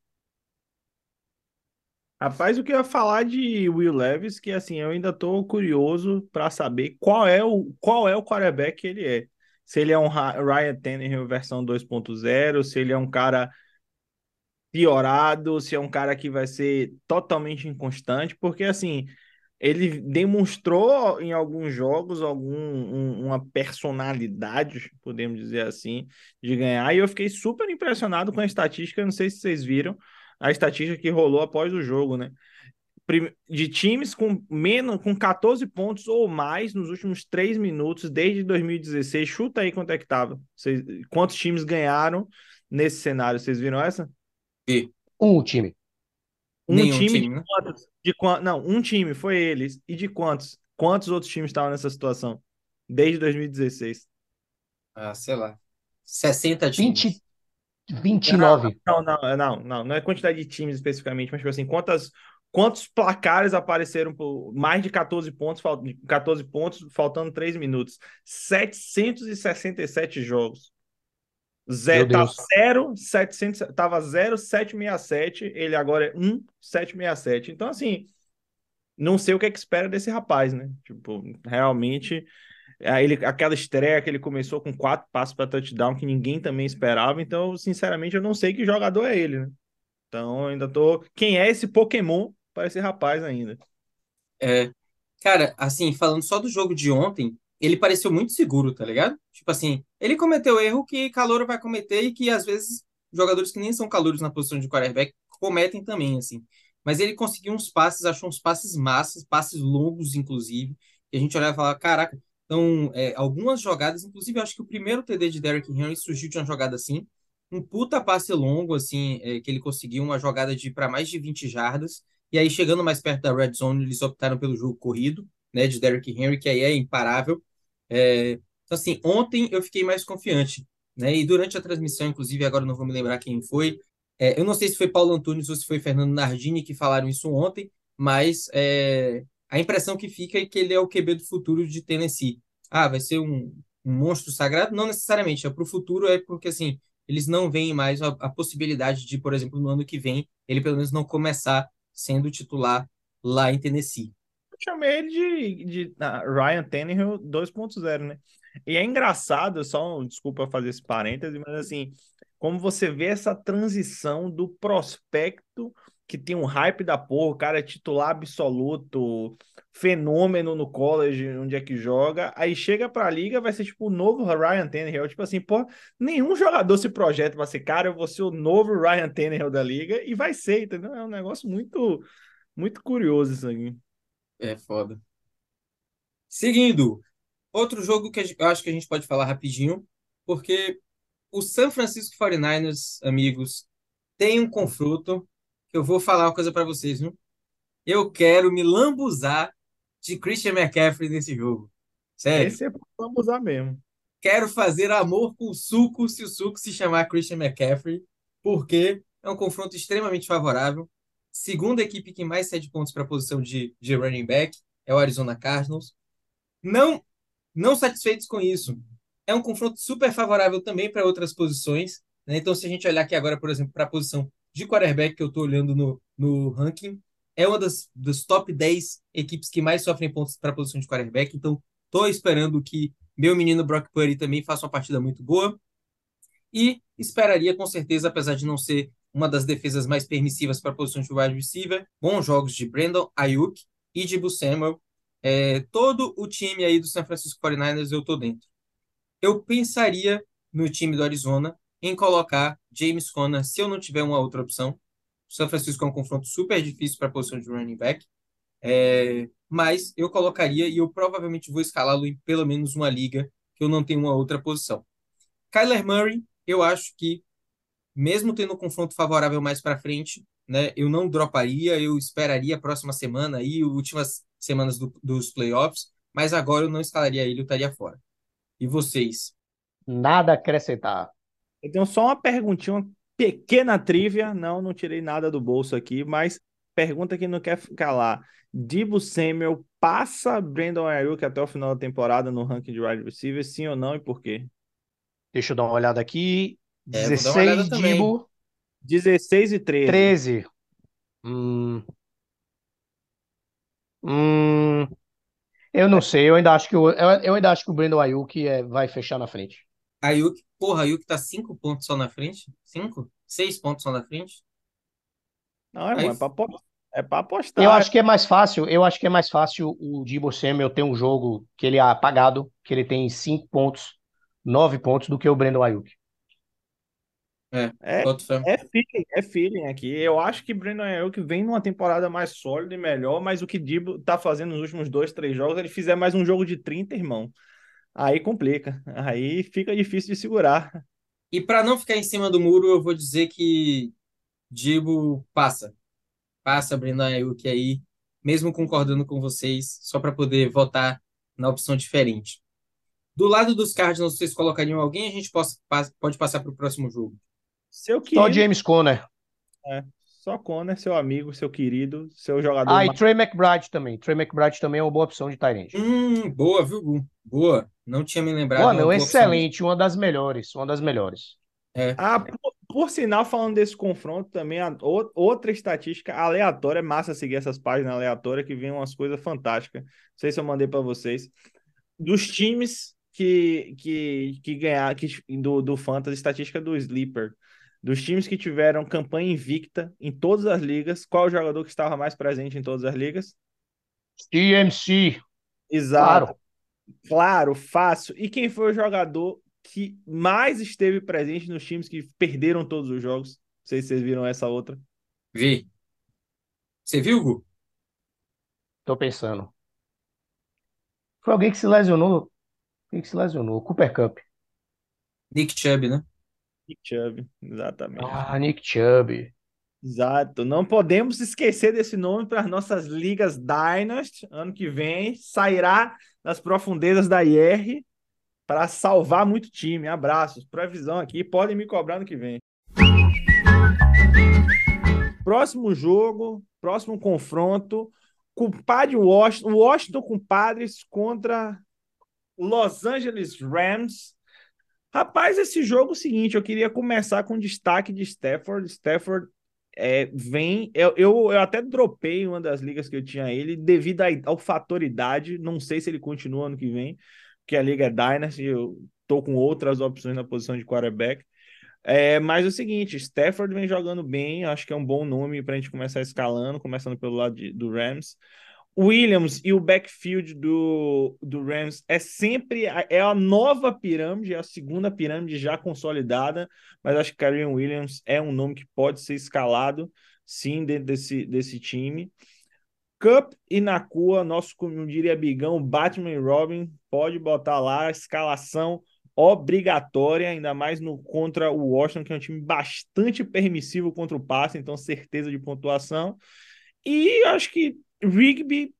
Rapaz, o que eu ia falar de Will Levis, que assim, eu ainda tô curioso para saber qual é o qual é o quarterback que ele é. Se ele é um Ryan Tannehill versão 2.0, se ele é um cara piorado, se é um cara que vai ser totalmente inconstante, porque assim, ele demonstrou em alguns jogos algum, um- uma personalidade, podemos dizer assim, de ganhar, e eu fiquei super impressionado com a estatística, não sei se vocês viram, a estatística que rolou após o jogo, né? De times com menos, com 14 pontos ou mais nos últimos três minutos desde 2016. Chuta aí quanto é que tava. Vocês- quantos times ganharam nesse cenário? Vocês viram essa? E Um time. Um nenhum time, time, de né? quantos? De quan... Não, um time foi eles. E de quantos? Quantos outros times estavam nessa situação? Desde 2016. Ah, sei lá. 60 times. 20, 29. Não, não, não, não, não é quantidade de times especificamente, mas tipo assim, quantas, quantos placares apareceram por mais de 14 pontos, fal- 14 pontos, faltando 3 minutos? 767 jogos. Zé, tá Deus. 0, 700, tava 0, 767, ele agora é 1, 767. Então, assim, não sei o que é que espera desse rapaz, né? Tipo, realmente, ele, aquela estreia que ele começou com quatro passos para touchdown que ninguém também esperava. Então, sinceramente, eu não sei que jogador é ele, né? Então, eu ainda tô. Quem é esse Pokémon para esse rapaz ainda? É, cara, assim, falando só do jogo de ontem, ele pareceu muito seguro, tá ligado? Tipo assim, ele cometeu erro que calouro vai cometer e que às vezes jogadores que nem são calouros na posição de quarterback cometem também, assim. Mas ele conseguiu uns passes, achou uns passes massas, passes longos, inclusive, que a gente olhava e falava, caraca, então, é, algumas jogadas, inclusive, acho que o primeiro TD de Derrick Henry surgiu de uma jogada assim, um puta passe longo, assim, é, que ele conseguiu uma jogada de para mais de 20 jardas, e aí, chegando mais perto da red zone, eles optaram pelo jogo corrido, né, de Derrick Henry, que aí é imparável. É, então, assim, ontem eu fiquei mais confiante, né, e durante a transmissão, inclusive, agora não vou me lembrar quem foi, é, eu não sei se foi Paulo Antunes ou se foi Fernando Nardini que falaram isso ontem, mas é, a impressão que fica é que ele é o QB do futuro de Tennessee. Ah, vai ser um, um monstro sagrado? Não necessariamente, é para o futuro, é porque, assim, eles não veem mais a, a possibilidade de, por exemplo, no ano que vem, ele pelo menos não começar sendo titular lá em Tennessee. Eu chamei ele de, de ah, Ryan Tannehill 2.0, né? E é engraçado, só um- desculpa fazer esse parêntese, mas assim, como você vê essa transição do prospecto que tem um hype da porra, o cara é titular absoluto, fenômeno no college, onde é que joga, aí chega pra liga, vai ser tipo o novo Ryan Tannehill, tipo assim, pô, nenhum jogador se projeta pra ser, cara, eu vou ser o novo Ryan Tannehill da liga, e vai ser, entendeu? É um negócio muito, muito curioso isso aqui. É foda. Seguindo, Outro jogo que eu acho que a gente pode falar rapidinho, porque o San Francisco 49ers, amigos, tem um confronto que eu vou falar uma coisa para vocês, viu? Eu quero me lambuzar de Christian McCaffrey nesse jogo. Sério. Esse é pra usar mesmo. Quero fazer amor com o suco se o suco se chamar Christian McCaffrey, porque é um confronto extremamente favorável. Segunda equipe que mais cede pontos para a posição de, de running back é o Arizona Cardinals. Não, não satisfeitos com isso, é um confronto super favorável também para outras posições. né? Então, se a gente olhar aqui agora, por exemplo, para a posição de quarterback que eu estou olhando no, no ranking, é uma das, top 10 equipes que mais sofrem pontos para a posição de quarterback. Então, estou esperando que meu menino Brock Purdy também faça uma partida muito boa. E esperaria, com certeza, apesar de não ser uma das defesas mais permissivas para a posição de wide receiver, bons jogos de Brandon Ayuk e de Samuel. É, todo o time aí do San Francisco 49ers eu tô dentro. Eu pensaria no time do Arizona em colocar James Conner se eu não tiver uma outra opção. O San Francisco é um confronto super difícil para a posição de running back. É, mas eu colocaria e eu provavelmente vou escalá-lo em pelo menos uma liga que eu não tenho uma outra posição. Kyler Murray, eu acho que mesmo tendo um confronto favorável mais para frente, né, eu não droparia, eu esperaria a próxima semana e últimas semanas do- dos playoffs, mas agora eu não escalaria ele, eu estaria fora. E vocês? Nada a acrescentar. Eu tenho só uma perguntinha, uma pequena trivia. Não, não tirei nada do bolso aqui, mas pergunta que não quer calar. Dibo Samuel passa Brandon Ayuk até o final da temporada no ranking de wide receiver, sim ou não e por quê? Deixa eu dar uma olhada aqui. É, vou dar uma olhada 16 também. Dibo, 16 e 13. 13. Hum. Hum. Eu não sei, eu ainda acho que o, eu, eu ainda acho que o Brandon Ayuk é, vai fechar na frente. Ayuk, porra, Ayuk tá cinco pontos só na frente? Cinco? Seis pontos só na frente? Não, irmão, Aí- é pra, apo- é pra apostar. Eu acho que é mais fácil, eu acho que é mais fácil o Dibo Samuel ter um jogo que ele é apagado, que ele tem 5 pontos, 9 pontos, do que o Brandon Ayuk. É, fé. é feeling, é feeling aqui. Eu acho que Brandon Ayuk vem numa temporada mais sólida e melhor, mas o que Dibo tá fazendo nos últimos dois, três jogos, ele fizer mais um jogo de 30, irmão, aí complica. Aí fica difícil de segurar. E para não ficar em cima do muro, eu vou dizer que Dibo passa. Passa Brandon Ayuk aí, mesmo concordando com vocês, só para poder votar na opção diferente. Do lado dos Cardinals, vocês colocariam alguém? A gente possa, pode passar para o próximo jogo. Seu Só querido, James Conner. só Conner, seu amigo, seu querido, seu jogador Ah, e Trey McBride também. Trey McBride também é uma boa opção de end. Hum, boa, viu, Gu? Boa. Não tinha me lembrado. É boa opção excelente, uma das melhores, uma das melhores. É. Ah, por, por sinal, falando desse confronto também, a- o- outra estatística aleatória, é massa seguir essas páginas aleatórias que vem umas coisas fantásticas. Não sei se eu mandei para vocês. Dos times que, que, que ganhar que, do, do Fantasy, estatística do Sleeper. Dos times que tiveram campanha invicta em todas as ligas, qual o jogador que estava mais presente em todas as ligas? TMC, Exato. claro. Claro, fácil. E quem foi o jogador que mais esteve presente nos times que perderam todos os jogos? Não sei se vocês viram essa outra. Vi. Você viu, Gu? Tô pensando. Foi alguém que se lesionou. Quem que se lesionou? Cooper Cup. Nick Chubb, né? Nick Chubb, exatamente. Ah, Nick Chubb. Exato. Não podemos esquecer desse nome para as nossas ligas Dynasty. Ano que vem sairá das profundezas da IR para salvar muito time. Abraços. Previsão aqui. Podem me cobrar no que vem. Próximo jogo, próximo confronto. Compadre Washington, Washington Compadres contra Los Angeles Rams. Rapaz, esse jogo é o seguinte, eu queria começar com destaque de Stafford. Stafford é, vem. Eu, eu, eu até dropei uma das ligas que eu tinha ele devido a- ao fator idade. Não sei se ele continua ano que vem, porque a liga é Dynasty. Eu tô com outras opções na posição de quarterback. É, mas é o seguinte, Stafford vem jogando bem, acho que é um bom nome para a gente começar escalando, começando pelo lado de- do Rams. Williams e o backfield do, do Rams é sempre a, é a nova pirâmide, é a segunda pirâmide já consolidada, mas acho que Kyren Williams é um nome que pode ser escalado sim dentro desse, desse time. Cup e Nakua, nosso, como diria Bigão, Batman e Robin, pode botar lá a escalação obrigatória, ainda mais no contra o Washington, que é um time bastante permissivo contra o passe, então certeza de pontuação. E acho que Rigby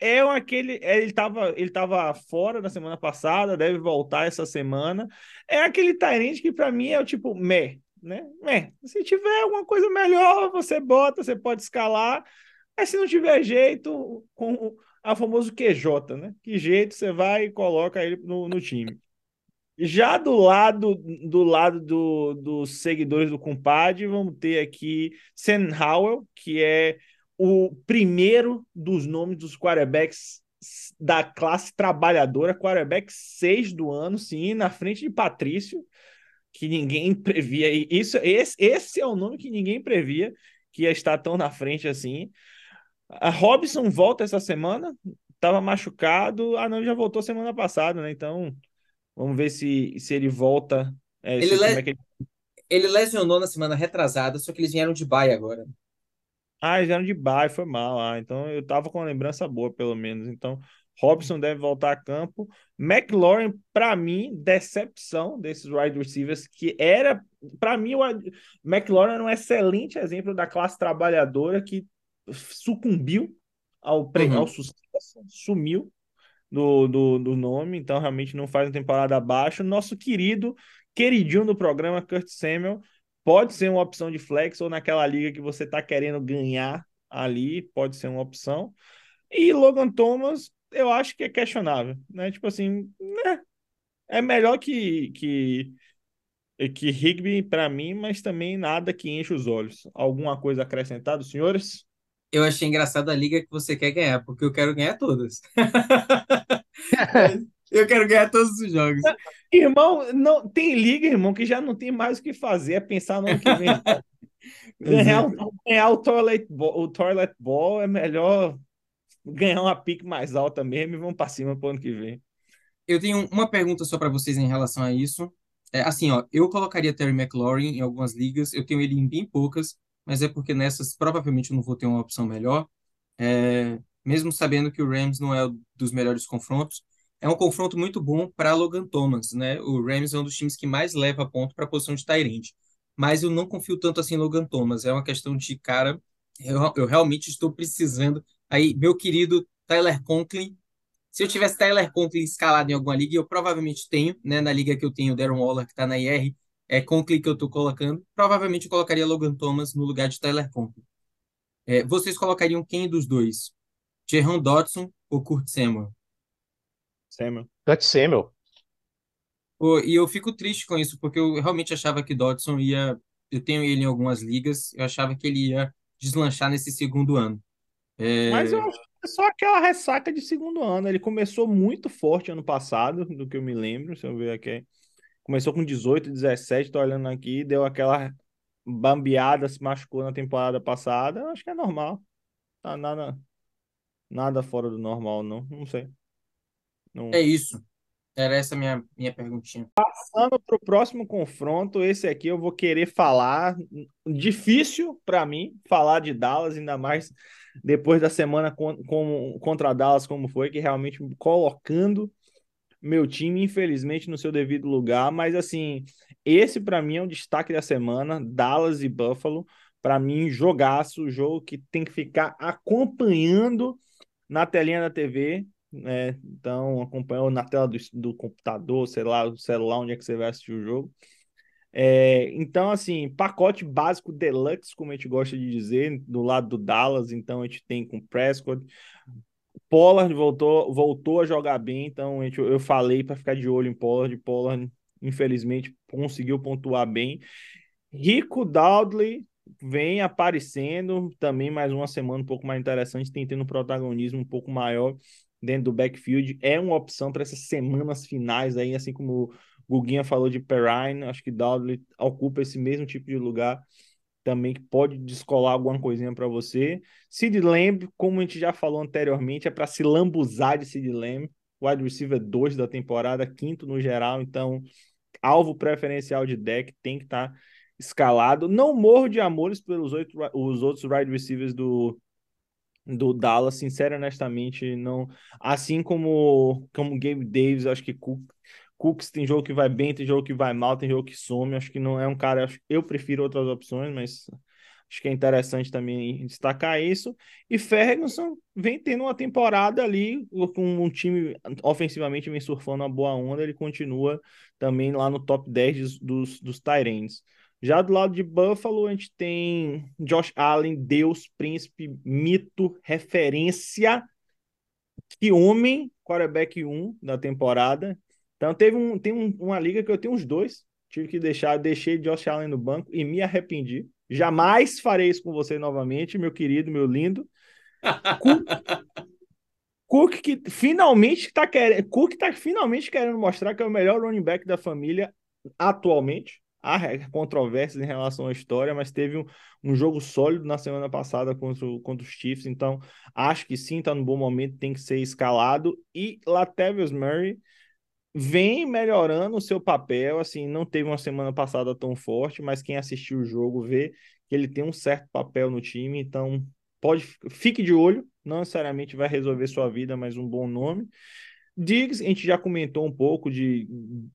é aquele. é, Ele estava ele tava fora da semana passada, deve voltar essa semana. É aquele Tyrande que, para mim, é o tipo meh, né? Meh. Se tiver alguma coisa melhor, você bota, você pode escalar. Mas se não tiver jeito, com o a famoso QJ, né? Que jeito você vai e coloca ele no, no time. Já do lado do lado do, dos seguidores do compadre, vamos ter aqui Sam Howell, que é o primeiro dos nomes dos quarterbacks da classe trabalhadora, quarterback 6 do ano, sim, na frente de Patrício, que ninguém previa. Isso, esse, esse é o nome que ninguém previa que ia estar tão na frente assim. A Robson volta essa semana, estava machucado. Ah, não, já voltou semana passada, né? Então, vamos ver se, se ele volta. É, Ele, se, le- é ele... ele lesionou na semana retrasada, só que eles vieram de bye agora. Ah, eles eram de bye, foi mal. Ah, então eu tava com uma lembrança boa, pelo menos. Então, Robson deve voltar a campo. McLaurin, para mim, decepção desses wide receivers, que era, para mim, o McLaurin era um excelente exemplo da classe trabalhadora que sucumbiu ao, pre- Uhum. ao sucesso, sumiu do, do, do nome, então realmente não faz uma temporada abaixo. Nosso querido, queridinho do programa, Kurt Samuel, pode ser uma opção de flex ou naquela liga que você está querendo ganhar ali, pode ser uma opção. E Logan Thomas, eu acho que é questionável, né? Tipo assim, né? É melhor que, que, que Higby para mim, mas também nada que enche os olhos. Alguma coisa acrescentada, senhores? Eu achei engraçado a liga que você quer ganhar, porque eu quero ganhar todas. Eu quero ganhar todos os jogos. Irmão, não tem liga, irmão, que já não tem mais o que fazer, é pensar no ano que vem. ganhar, o- ganhar o toilet ball, o toilet ball é melhor ganhar uma pique mais alta mesmo e vamos para cima pro ano que vem. Eu tenho uma pergunta só para vocês em relação a isso. É, assim, ó, eu colocaria Terry McLaurin em algumas ligas, eu tenho ele em bem poucas, mas é porque nessas provavelmente eu não vou ter uma opção melhor. É, mesmo sabendo que o Rams não é um dos melhores confrontos, é um confronto muito bom para Logan Thomas, né? O Rams é um dos times que mais leva ponto para a posição de end. Mas eu não confio tanto assim em Logan Thomas. É uma questão de, cara, eu, eu realmente estou precisando. Aí, meu querido Tyler Conklin, se eu tivesse Tyler Conklin escalado em alguma liga, eu provavelmente tenho, né? Na liga que eu tenho o Darren Waller, que está na IR, é Conklin que eu estou colocando. Provavelmente eu colocaria Logan Thomas no lugar de Tyler Conklin. É, vocês colocariam quem dos dois? Jahan Dodson ou Kurt Samuel? Samuel. Kurt Samuel. Pô, e eu fico triste com isso, porque eu realmente achava que Dodson ia. Eu tenho ele em algumas ligas, eu achava que ele ia deslanchar nesse segundo ano. É, Mas eu acho que é só aquela ressaca de segundo ano. Ele começou muito forte ano passado, do que eu me lembro. Se eu ver aqui. Começou com 18, 17, tô olhando aqui, deu aquela bambeada, se machucou na temporada passada. Eu acho que é normal. Tá nada, nada fora do normal, não. Não sei. Não. é isso. Era essa a minha, minha perguntinha. Passando para o próximo confronto, esse aqui eu vou querer falar. Difícil para mim falar de Dallas, ainda mais depois da semana con com, contra Dallas, como foi, que realmente colocando meu time, infelizmente, no seu devido lugar. Mas assim, esse para mim é um destaque da semana: Dallas e Buffalo. Para mim, jogaço, jogo que tem que ficar acompanhando na telinha da TV né? Então, acompanhou na tela do, do computador, sei lá, do celular, onde é que você vai assistir o jogo. É, então, assim, pacote básico deluxe, como a gente gosta de dizer, do lado do Dallas. Então, a gente tem com Prescott. Pollard voltou, voltou a jogar bem, então a gente, eu falei para ficar de olho em Pollard. Pollard, infelizmente, conseguiu pontuar bem. Rico Dowdley vem aparecendo também mais uma semana um pouco mais interessante, tem tendo um protagonismo um pouco maior dentro do backfield. É uma opção para essas semanas finais aí, assim como o Guguinha falou de Perrine, acho que Dowdley ocupa esse mesmo tipo de lugar também que pode descolar alguma coisinha para você. Sid Lamb, como a gente já falou anteriormente, é para se lambuzar de Sid Lamb, wide receiver 2 da temporada, quinto no geral, então alvo preferencial de deck tem que estar tá escalado. Não morro de amores pelos oito, os outros wide receivers do, do Dallas, sincero honestamente, não. Assim como como Gabe Davis, acho que Cook, Cooks tem jogo que vai bem, tem jogo que vai mal, tem jogo que some. Acho que não é um cara. acho- Eu prefiro outras opções, mas acho que é interessante também destacar isso. E Ferguson vem tendo uma temporada ali com um time ofensivamente vem surfando uma boa onda. Ele continua também lá no top 10 dos, dos, dos. Já do lado de Buffalo, a gente tem Josh Allen, Deus, príncipe, mito, referência. Que homem, quarterback 1 da temporada. Então teve um, tem um- uma liga que eu tenho uns dois. Tive que deixar, deixei Josh Allen no banco e me arrependi. Jamais farei isso com você novamente, meu querido, meu lindo. Cook, Cook que finalmente está querendo, Cook tá finalmente querendo mostrar que é o melhor running back da família atualmente. Há controvérsias em relação à história, mas teve um, um jogo sólido na semana passada contra, o- contra os Chiefs, então acho que sim, está no bom momento, tem que ser escalado. E Latavius Murray vem melhorando o seu papel, assim, não teve uma semana passada tão forte, mas quem assistiu o jogo vê que ele tem um certo papel no time, então pode fique de olho, não necessariamente vai resolver sua vida, mas um bom nome. Diggs, a gente já comentou um pouco de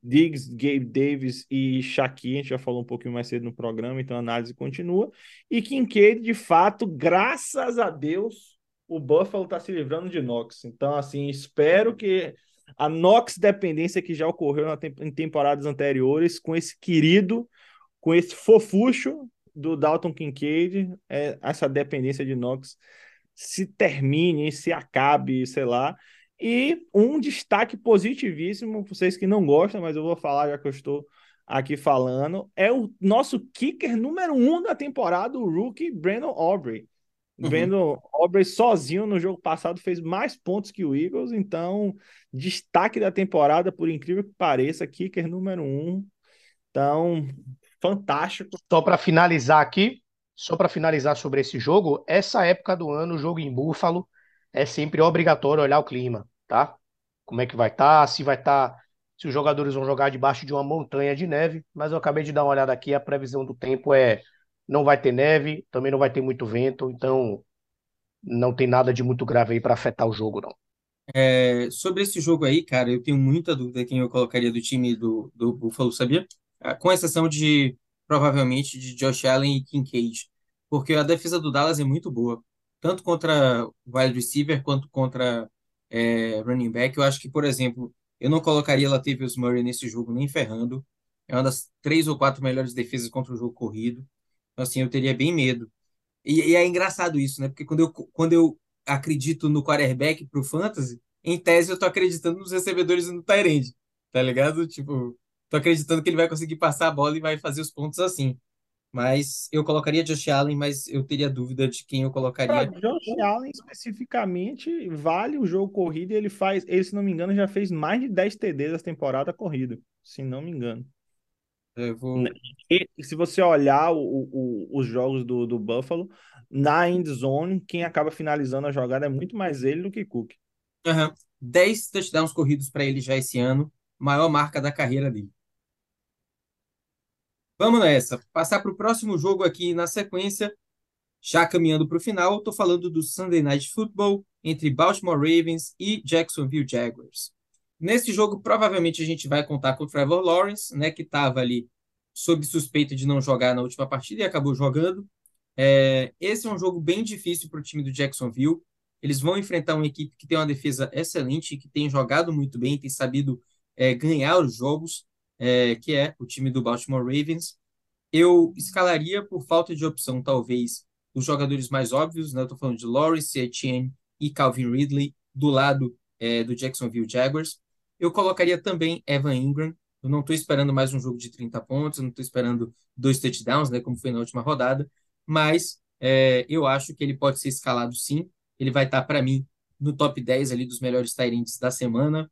Diggs, Gabe Davis e Shaqiri, a gente já falou um pouquinho mais cedo no programa, então a análise continua. E Kincaid, de fato, graças a Deus, o Buffalo está se livrando de Knox. Então, assim, espero que a Knox dependência que já ocorreu na em temporadas anteriores, com esse querido, com esse fofucho do Dalton Kincaid, é, essa dependência de Knox se termine, se acabe, sei lá. E um destaque positivíssimo, vocês que não gostam, mas eu vou falar já que eu estou aqui falando, é o nosso kicker número um da temporada, o rookie Brandon Aubrey. Uhum. Brandon Aubrey sozinho no jogo passado fez mais pontos que o Eagles, então destaque da temporada, por incrível que pareça, kicker número um. Então, fantástico. Só para finalizar aqui, só para finalizar sobre esse jogo, essa época do ano, o jogo em Buffalo, é sempre obrigatório olhar o clima, tá? Como é que vai estar, se vai estar, se os jogadores vão jogar debaixo de uma montanha de neve, mas eu acabei de dar uma olhada aqui, a previsão do tempo é não vai ter neve, também não vai ter muito vento, então não tem nada de muito grave aí para afetar o jogo, não. É, sobre esse jogo aí, cara, eu tenho muita dúvida quem eu colocaria do time do, do Buffalo, sabia? Ah, Com exceção de, provavelmente, de Josh Allen e Kincaid. Porque a defesa do Dallas é muito boa. Tanto contra wide receiver, quanto contra é, running back. Eu acho que, por exemplo, eu não colocaria Latavius Murray nesse jogo nem ferrando. É uma das três ou quatro melhores defesas contra o jogo corrido. Então, assim, eu teria bem medo. E, e é engraçado isso, né? Porque quando eu, quando eu acredito no quarterback pro fantasy, em tese eu tô acreditando nos recebedores e no end, tá ligado? Tipo, tô acreditando que ele vai conseguir passar a bola e vai fazer os pontos assim. Mas eu colocaria Josh Allen, mas eu teria dúvida de quem eu colocaria. Josh Allen especificamente, vale o jogo corrido e ele faz, ele, se não me engano, já fez mais de 10 TDs essa temporada corrida, se não me engano. Eu vou... Né? E se você olhar o, o- os jogos do, do Buffalo, na end zone, quem acaba finalizando a jogada é muito mais ele do que Cook. Aham. 10 touchdowns corridos para ele já esse ano, maior marca da carreira dele. Vamos nessa. Passar para o próximo jogo aqui na sequência, já caminhando para o final, estou falando do Sunday Night Football entre Baltimore Ravens e Jacksonville Jaguars. Nesse jogo, provavelmente a gente vai contar com o Trevor Lawrence, né, que estava ali sob suspeita de não jogar na última partida e acabou jogando. É, esse é um jogo bem difícil para o time do Jacksonville. Eles vão enfrentar uma equipe que tem uma defesa excelente, que tem jogado muito bem, tem sabido é, ganhar os jogos, é, que é o time do Baltimore Ravens. Eu escalaria por falta de opção, talvez, os jogadores mais óbvios, né? Eu falando de Lawrence, Etienne e Calvin Ridley, do lado é, do Jacksonville Jaguars. Eu colocaria também Evan Ingram. Eu não estou esperando mais um jogo de 30 pontos, não estou esperando dois touchdowns, né, como foi na última rodada, mas é, eu acho que ele pode ser escalado sim. Ele vai estar, para mim, no top 10 ali dos melhores Tyrants da semana.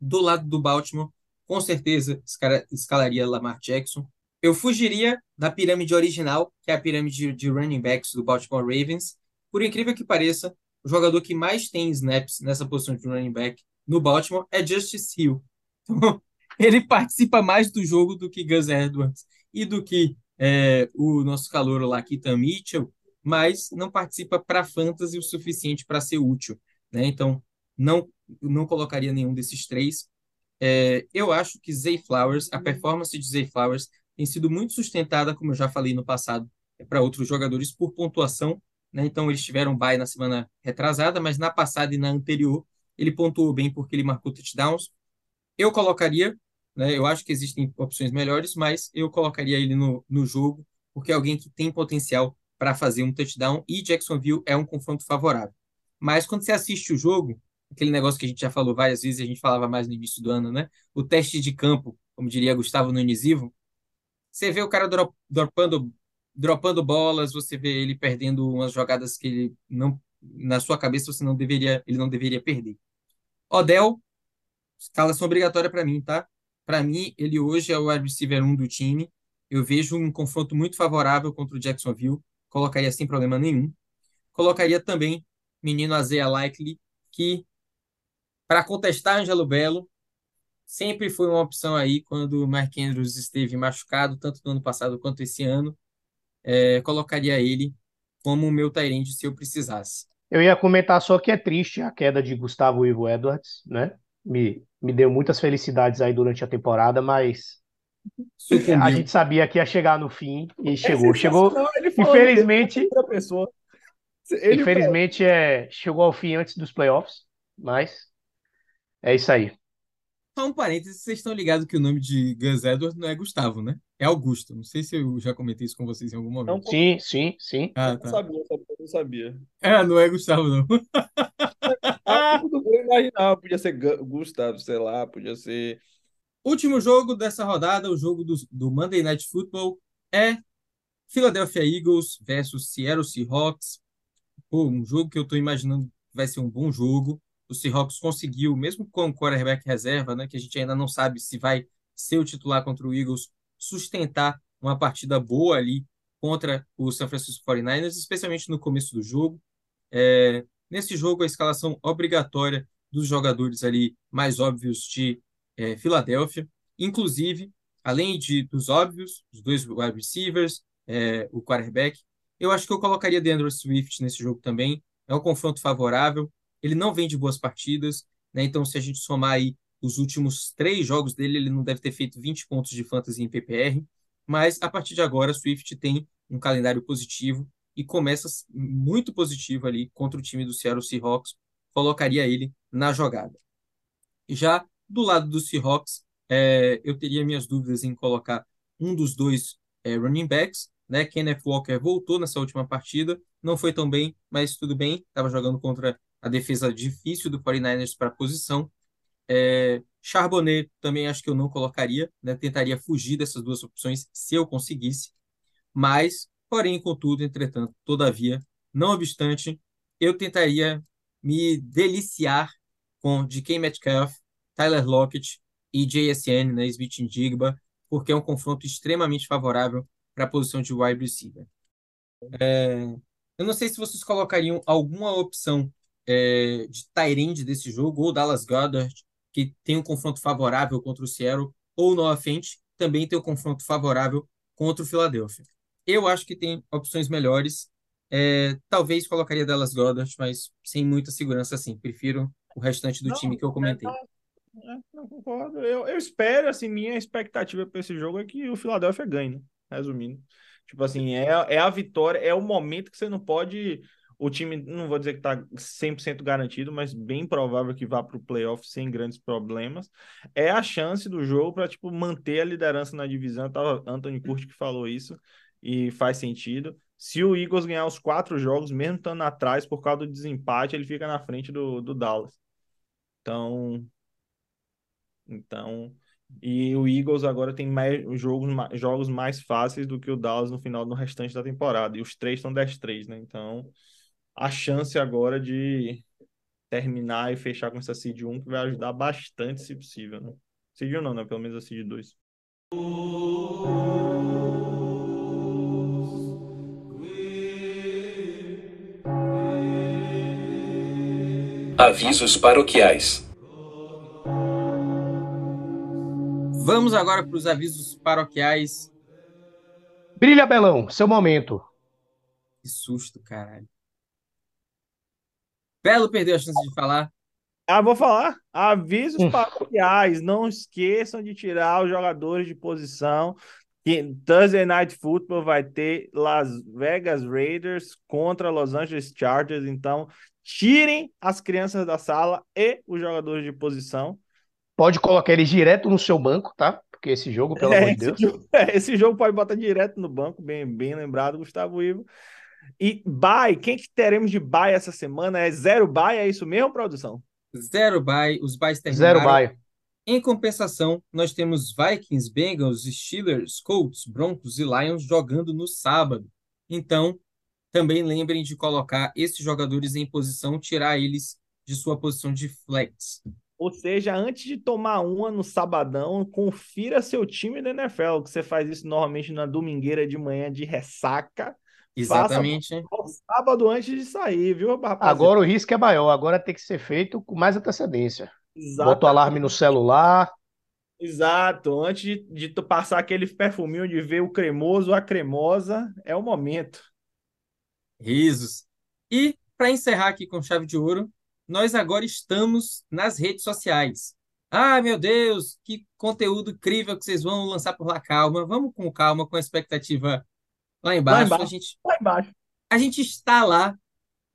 Do lado do Baltimore, com certeza escalaria Lamar Jackson. Eu fugiria da pirâmide original, que é a pirâmide de running backs do Baltimore Ravens. Por incrível que pareça, o jogador que mais tem snaps nessa posição de running back no Baltimore é Justice Hill. Então, ele participa mais do jogo do que Gus Edwards e do que é, o nosso calouro lá, Keaton Mitchell mas não participa para fantasy o suficiente para ser útil, né? Então, não não colocaria nenhum desses três. É, eu acho que Zay Flowers, a performance de Zay Flowers tem sido muito sustentada, como eu já falei no passado, para outros jogadores por pontuação, né? Então eles tiveram bye na semana retrasada, mas na passada e na anterior ele pontuou bem porque ele marcou touchdowns. Eu colocaria, né? Eu acho que existem opções melhores, mas eu colocaria ele no, no jogo porque é alguém que tem potencial para fazer um touchdown e Jacksonville é um confronto favorável. Mas quando você assiste o jogo, aquele negócio que a gente já falou várias vezes, a gente falava mais no início do ano, né? O teste de campo, como diria Gustavo Nunezivo, você vê o cara dro- dropando, dropando bolas, você vê ele perdendo umas jogadas que ele não, na sua cabeça você não deveria, ele não deveria perder. Odell, escalação obrigatória para mim, tá? Para mim, ele hoje é o wide receiver 1 do time. Eu vejo um confronto muito favorável contra o Jacksonville. Colocaria sem problema nenhum. Colocaria também menino Isaiah Likely, que para contestar Angelo Belo, sempre foi uma opção aí quando o Mark Andrews esteve machucado, tanto no ano passado quanto esse ano. É, colocaria ele como o meu Tyrande se eu precisasse. Eu ia comentar só que é triste a queda de Gustavo Ivo Edwards, né? Me, me deu muitas felicidades aí durante a temporada, mas a Sucumbiu. gente sabia que ia chegar no fim e chegou. Chegou, ele falou infelizmente, de outra pessoa. Ele infelizmente é, chegou ao fim antes dos playoffs, mas é isso aí. Só um parênteses, vocês estão ligados que o nome de Gus Edwards não é Gustavo, né? É Augusto. Não sei se eu já comentei isso com vocês em algum momento. Não, Sim, sim, sim. Ah, Eu tá. sabia, eu sabia, eu sabia. É, não é Gustavo, não. Ah, tudo bem, imaginava. Podia ser Gu- Gustavo, sei lá, podia ser. Último jogo dessa rodada, o jogo do, do Monday Night Football, é Philadelphia Eagles versus Seattle Seahawks. Pô, um jogo que eu tô imaginando que vai ser um bom jogo. O Seahawks conseguiu, mesmo com o quarterback reserva, né, que a gente ainda não sabe se vai ser o titular contra o Eagles, sustentar uma partida boa ali contra o San Francisco 49ers, especialmente no começo do jogo. É, nesse jogo, a escalação obrigatória dos jogadores ali mais óbvios de é, Filadélfia, inclusive, além de dos óbvios, os dois wide receivers, é, o quarterback, eu acho que eu colocaria DeAndre Swift nesse jogo também. É um confronto favorável. Ele não vem de boas partidas, né? Então, se a gente somar aí os últimos três jogos dele, ele não deve ter feito 20 pontos de fantasy em PPR. Mas a partir de agora, Swift tem um calendário positivo e começa muito positivo ali contra o time do Seattle Seahawks. Colocaria ele na jogada. Já do lado do Seahawks, é, eu teria minhas dúvidas em colocar um dos dois é, running backs, né? Kenneth Walker voltou nessa última partida, não foi tão bem, mas tudo bem, estava jogando contra a defesa difícil do 49ers para a posição. É, Charbonnet também acho que eu não colocaria, né? Tentaria fugir dessas duas opções se eu conseguisse, mas, porém, contudo, entretanto, todavia, não obstante, eu tentaria me deliciar com DK Metcalf, Tyler Lockett e JSN, né, Smith Jigba, porque é um confronto extremamente favorável para a posição de wide receiver. É, eu não sei se vocês colocariam alguma opção é, de Tyrande desse jogo, ou Dallas Goddard, que tem um confronto favorável contra o Seattle, ou Noah Fent, também tem um confronto favorável contra o Philadelphia. Eu acho que tem opções melhores. É, talvez colocaria Dallas Goddard, mas sem muita segurança assim. Prefiro o restante do Não, time que eu comentei. É, não concordo. Eu, eu espero, assim, minha expectativa para esse jogo é que o Philadelphia ganhe, né? Resumindo. Tipo assim, é, é a vitória, é o momento que você não pode. O time, não vou dizer que tá 100% garantido, mas bem provável que vá para o playoff sem grandes problemas. É a chance do jogo para tipo, manter a liderança na divisão. Tava Anthony Curti que falou isso e faz sentido. Se o Eagles ganhar os quatro jogos, mesmo estando atrás por causa do desempate, ele fica na frente do, do Dallas. Então, então, e o Eagles agora tem mais jogos, jogos mais fáceis do que o Dallas no final no restante da temporada. E os três estão 10-3, né? Então, a chance agora de terminar e fechar com essa seed 1 que vai ajudar bastante, se possível, né? Seed 1 não, né? Pelo menos a seed 2. Avisos paroquiais. Vamos agora para os avisos paroquiais. Brilha, Belão, seu momento. Que susto, caralho. Belo perdeu a chance de falar. Ah, vou falar. Avisos Hum. parroquiais. Não esqueçam de tirar os jogadores de posição. Que Thursday Night Football vai ter Las Vegas Raiders contra Los Angeles Chargers. Então, tirem as crianças da sala e os jogadores de posição. Pode colocar eles direto no seu banco, tá? Porque esse jogo, pelo amor É, de Deus. esse, jogo, é, esse jogo pode botar direto no banco, bem, bem lembrado, Gustavo Ivo. E bye, quem que teremos de bye essa semana? É zero bye, é isso mesmo, produção? Zero bye, os byes Zero terminaram. bye. Em compensação, nós temos Vikings, Bengals, Steelers, Colts, Broncos e Lions jogando no sábado. Então, também lembrem de colocar esses jogadores em posição, tirar eles de sua posição de flex. Ou seja, antes de tomar uma no sabadão, confira seu time da NFL, que você faz isso normalmente na domingueira de manhã de ressaca. Exatamente. Sábado antes de sair, viu, rapaziada? Agora o risco é maior. Agora tem que ser feito com mais antecedência. Bota o alarme no celular. Exato, antes de, de tu passar aquele perfuminho de ver o cremoso, a cremosa, é o momento. Risos. E, para encerrar aqui com chave de ouro, nós agora estamos nas redes sociais. Ah, meu Deus, que conteúdo incrível que vocês vão lançar por lá. Calma, vamos com calma, com a expectativa lá embaixo. embaixo. A gente, Lá embaixo. a gente está lá,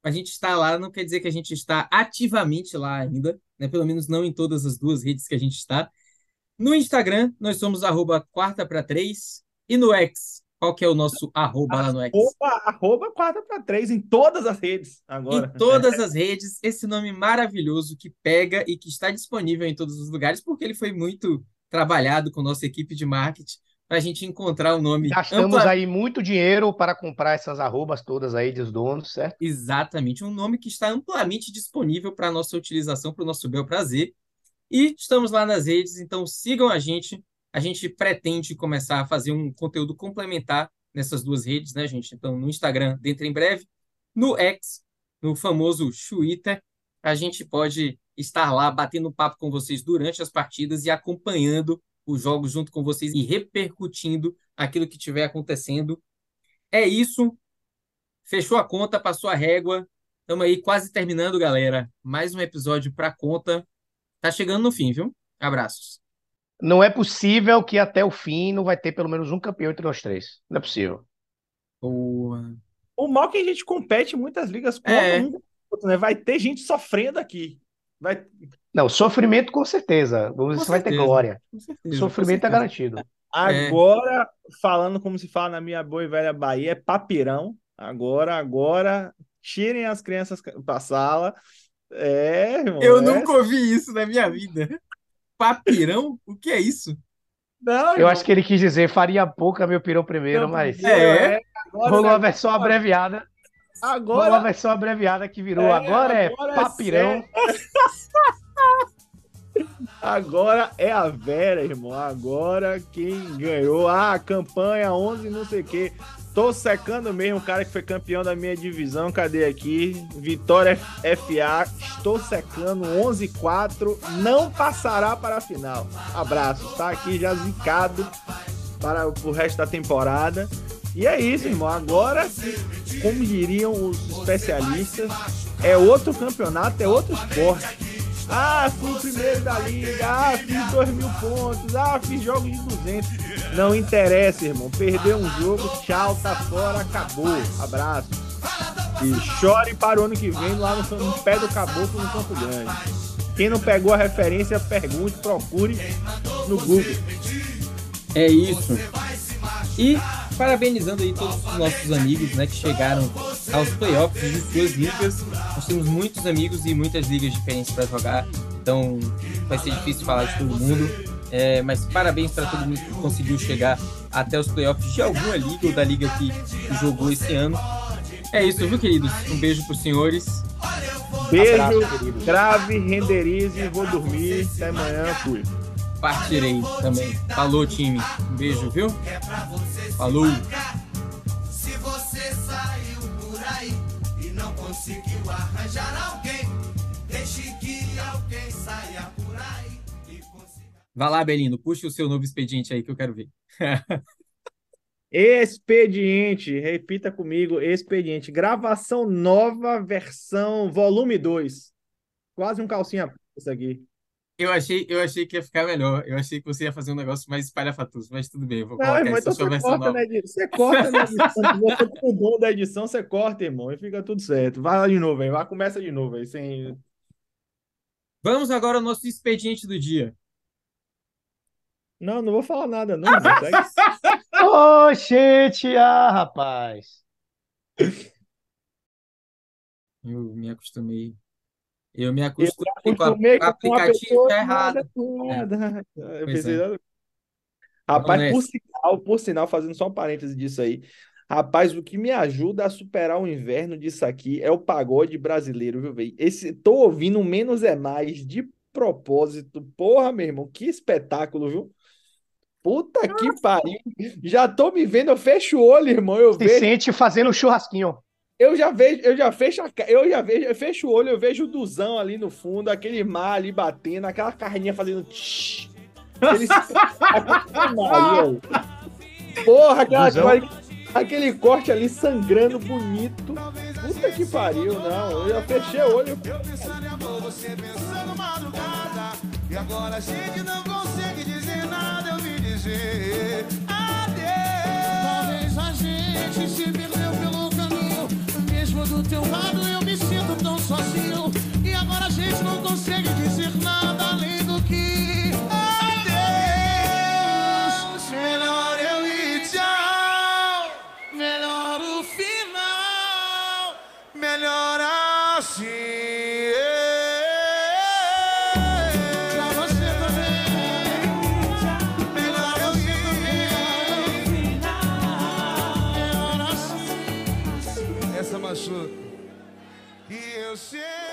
a gente está lá, não quer dizer que a gente está ativamente lá ainda, né? Pelo menos não em todas as duas redes que a gente está. No Instagram, nós somos arroba quarta para três. E no X, qual que é o nosso arroba lá no X? Arroba, arroba 4 para 3 em todas as redes agora. Em todas as redes, esse nome maravilhoso que pega e que está disponível em todos os lugares, porque ele foi muito trabalhado com nossa equipe de marketing para a gente encontrar o nome Gastamos ampla- aí muito dinheiro para comprar essas arrobas todas aí dos donos, certo? Exatamente, um nome que está amplamente disponível para a nossa utilização, para o nosso bel prazer. E estamos lá nas redes, então sigam a gente. A gente pretende começar a fazer um conteúdo complementar nessas duas redes, né, gente? Então, no Instagram, dentro em breve, no X, no famoso Twitter, a gente pode estar lá batendo papo com vocês durante as partidas e acompanhando os jogos junto com vocês e repercutindo aquilo que estiver acontecendo. É isso. Fechou a conta, passou a régua. Estamos aí quase terminando, galera. Mais um episódio para conta. Tá chegando no fim, viu? Abraços. Não é possível que até o fim não vai ter pelo menos um campeão entre nós três. Não é possível. Boa. O mal é que a gente compete em muitas ligas contra É. um né? Vai ter gente sofrendo aqui. Vai... Não, sofrimento com certeza. Vamos ver Com se vai ter certeza. glória. Certeza. Sofrimento é certeza. garantido. Agora, falando como se fala na minha boa e velha Bahia, é papirão. Agora, agora, tirem as crianças pra sala. É, irmão. Eu é- nunca ouvi isso na minha vida. Papirão? O que é isso? Não, Eu acho que ele quis dizer farinha pouca, meu pirão primeiro, Não, mas É. Agora, rolou a versão abreviada. Agora, versão abreviada que virou. É, Agora é agora é papirão. agora é a Vera, irmão. Agora quem ganhou ah, a campanha 11 não sei o quê. Tô secando mesmo o cara que foi campeão da minha divisão. Cadê aqui? Vitória FA. Estou secando 11-4. Não passará para a final. Abraço. Tá aqui já zicado para o resto da temporada. E é isso, irmão. Agora, como diriam os especialistas, é outro campeonato, é outro esporte. Ah, fui o primeiro da liga. Ah, fiz 2 mil pontos. Ah, fiz jogos de 200. Não interessa, irmão. Perdeu um jogo, tchau, tá fora, acabou. Abraço. E chore para o ano que vem lá no, no pé do caboclo no Campo Grande. Quem não pegou a referência, pergunte, procure no Google. É isso. E parabenizando aí todos os nossos amigos, né, que chegaram aos playoffs de suas ligas. Nós temos muitos amigos e muitas ligas diferentes para jogar, então vai ser difícil falar de todo mundo. É, mas parabéns para todo mundo que conseguiu chegar até os playoffs de alguma liga ou da liga que, jogou esse ano. É isso, viu, queridos? Um beijo para os senhores. Beijo, Abraço, grave, renderize, vou dormir. Até amanhã, fui. Partirei também. Falou, time. Um beijo, viu? Falou. Se você saiu por aí e não conseguiu arranjar alguém, deixe que alguém saia por aí e consiga. Vai lá, Belino, puxa o seu novo expediente aí que eu quero ver. Expediente, repita comigo, expediente. Gravação nova, versão volume 2. Quase um calcinha isso aqui. Eu achei, eu achei que ia ficar melhor. Eu achei que você ia fazer um negócio mais espalhafatoso, mas tudo bem, eu vou Não, colocar irmão, então sua você versão corta, nova. edição. Você corta na edição. Você tem o dom da edição, você corta, irmão, e fica tudo certo. Vai lá de novo aí, vai, começa de novo aí, sem... Vamos agora ao nosso expediente do dia. Não, não vou falar nada, não, irmão. Segue. Oxente, ah, rapaz. Eu me acostumei. Eu me Eu acostumei com a- acostumei com o aplicativo pessoa tá nada errado. com nada. Eu Pois pensei, é. Rapaz, por sinal, por sinal, fazendo só um parêntese disso aí. Rapaz, o que me ajuda a superar o inverno disso aqui é o pagode brasileiro, viu, velho? Esse, tô ouvindo um Menos é Mais de propósito. Porra, meu irmão, que espetáculo, viu? Puta que pariu. Já tô me vendo, eu fecho o olho, irmão. Eu Se vejo, sente fazendo um churrasquinho. Eu já vejo, eu já fecho, eu já vejo, eu fecho o olho, eu vejo o Duzão ali no fundo, aquele mar ali batendo, aquela carninha fazendo tsh. Porra, aquela, Duzão. aquele corte ali sangrando bonito. Puta que pariu, não. Eu já fechei o olho. Eu pensando em amor, você pensando madrugada. E agora a gente não consegue dizer nada, eu vim dizer adeus. Talvez a gente se. Mesmo do teu lado eu me sinto tão sozinho. E agora a gente não consegue dizer nada assim.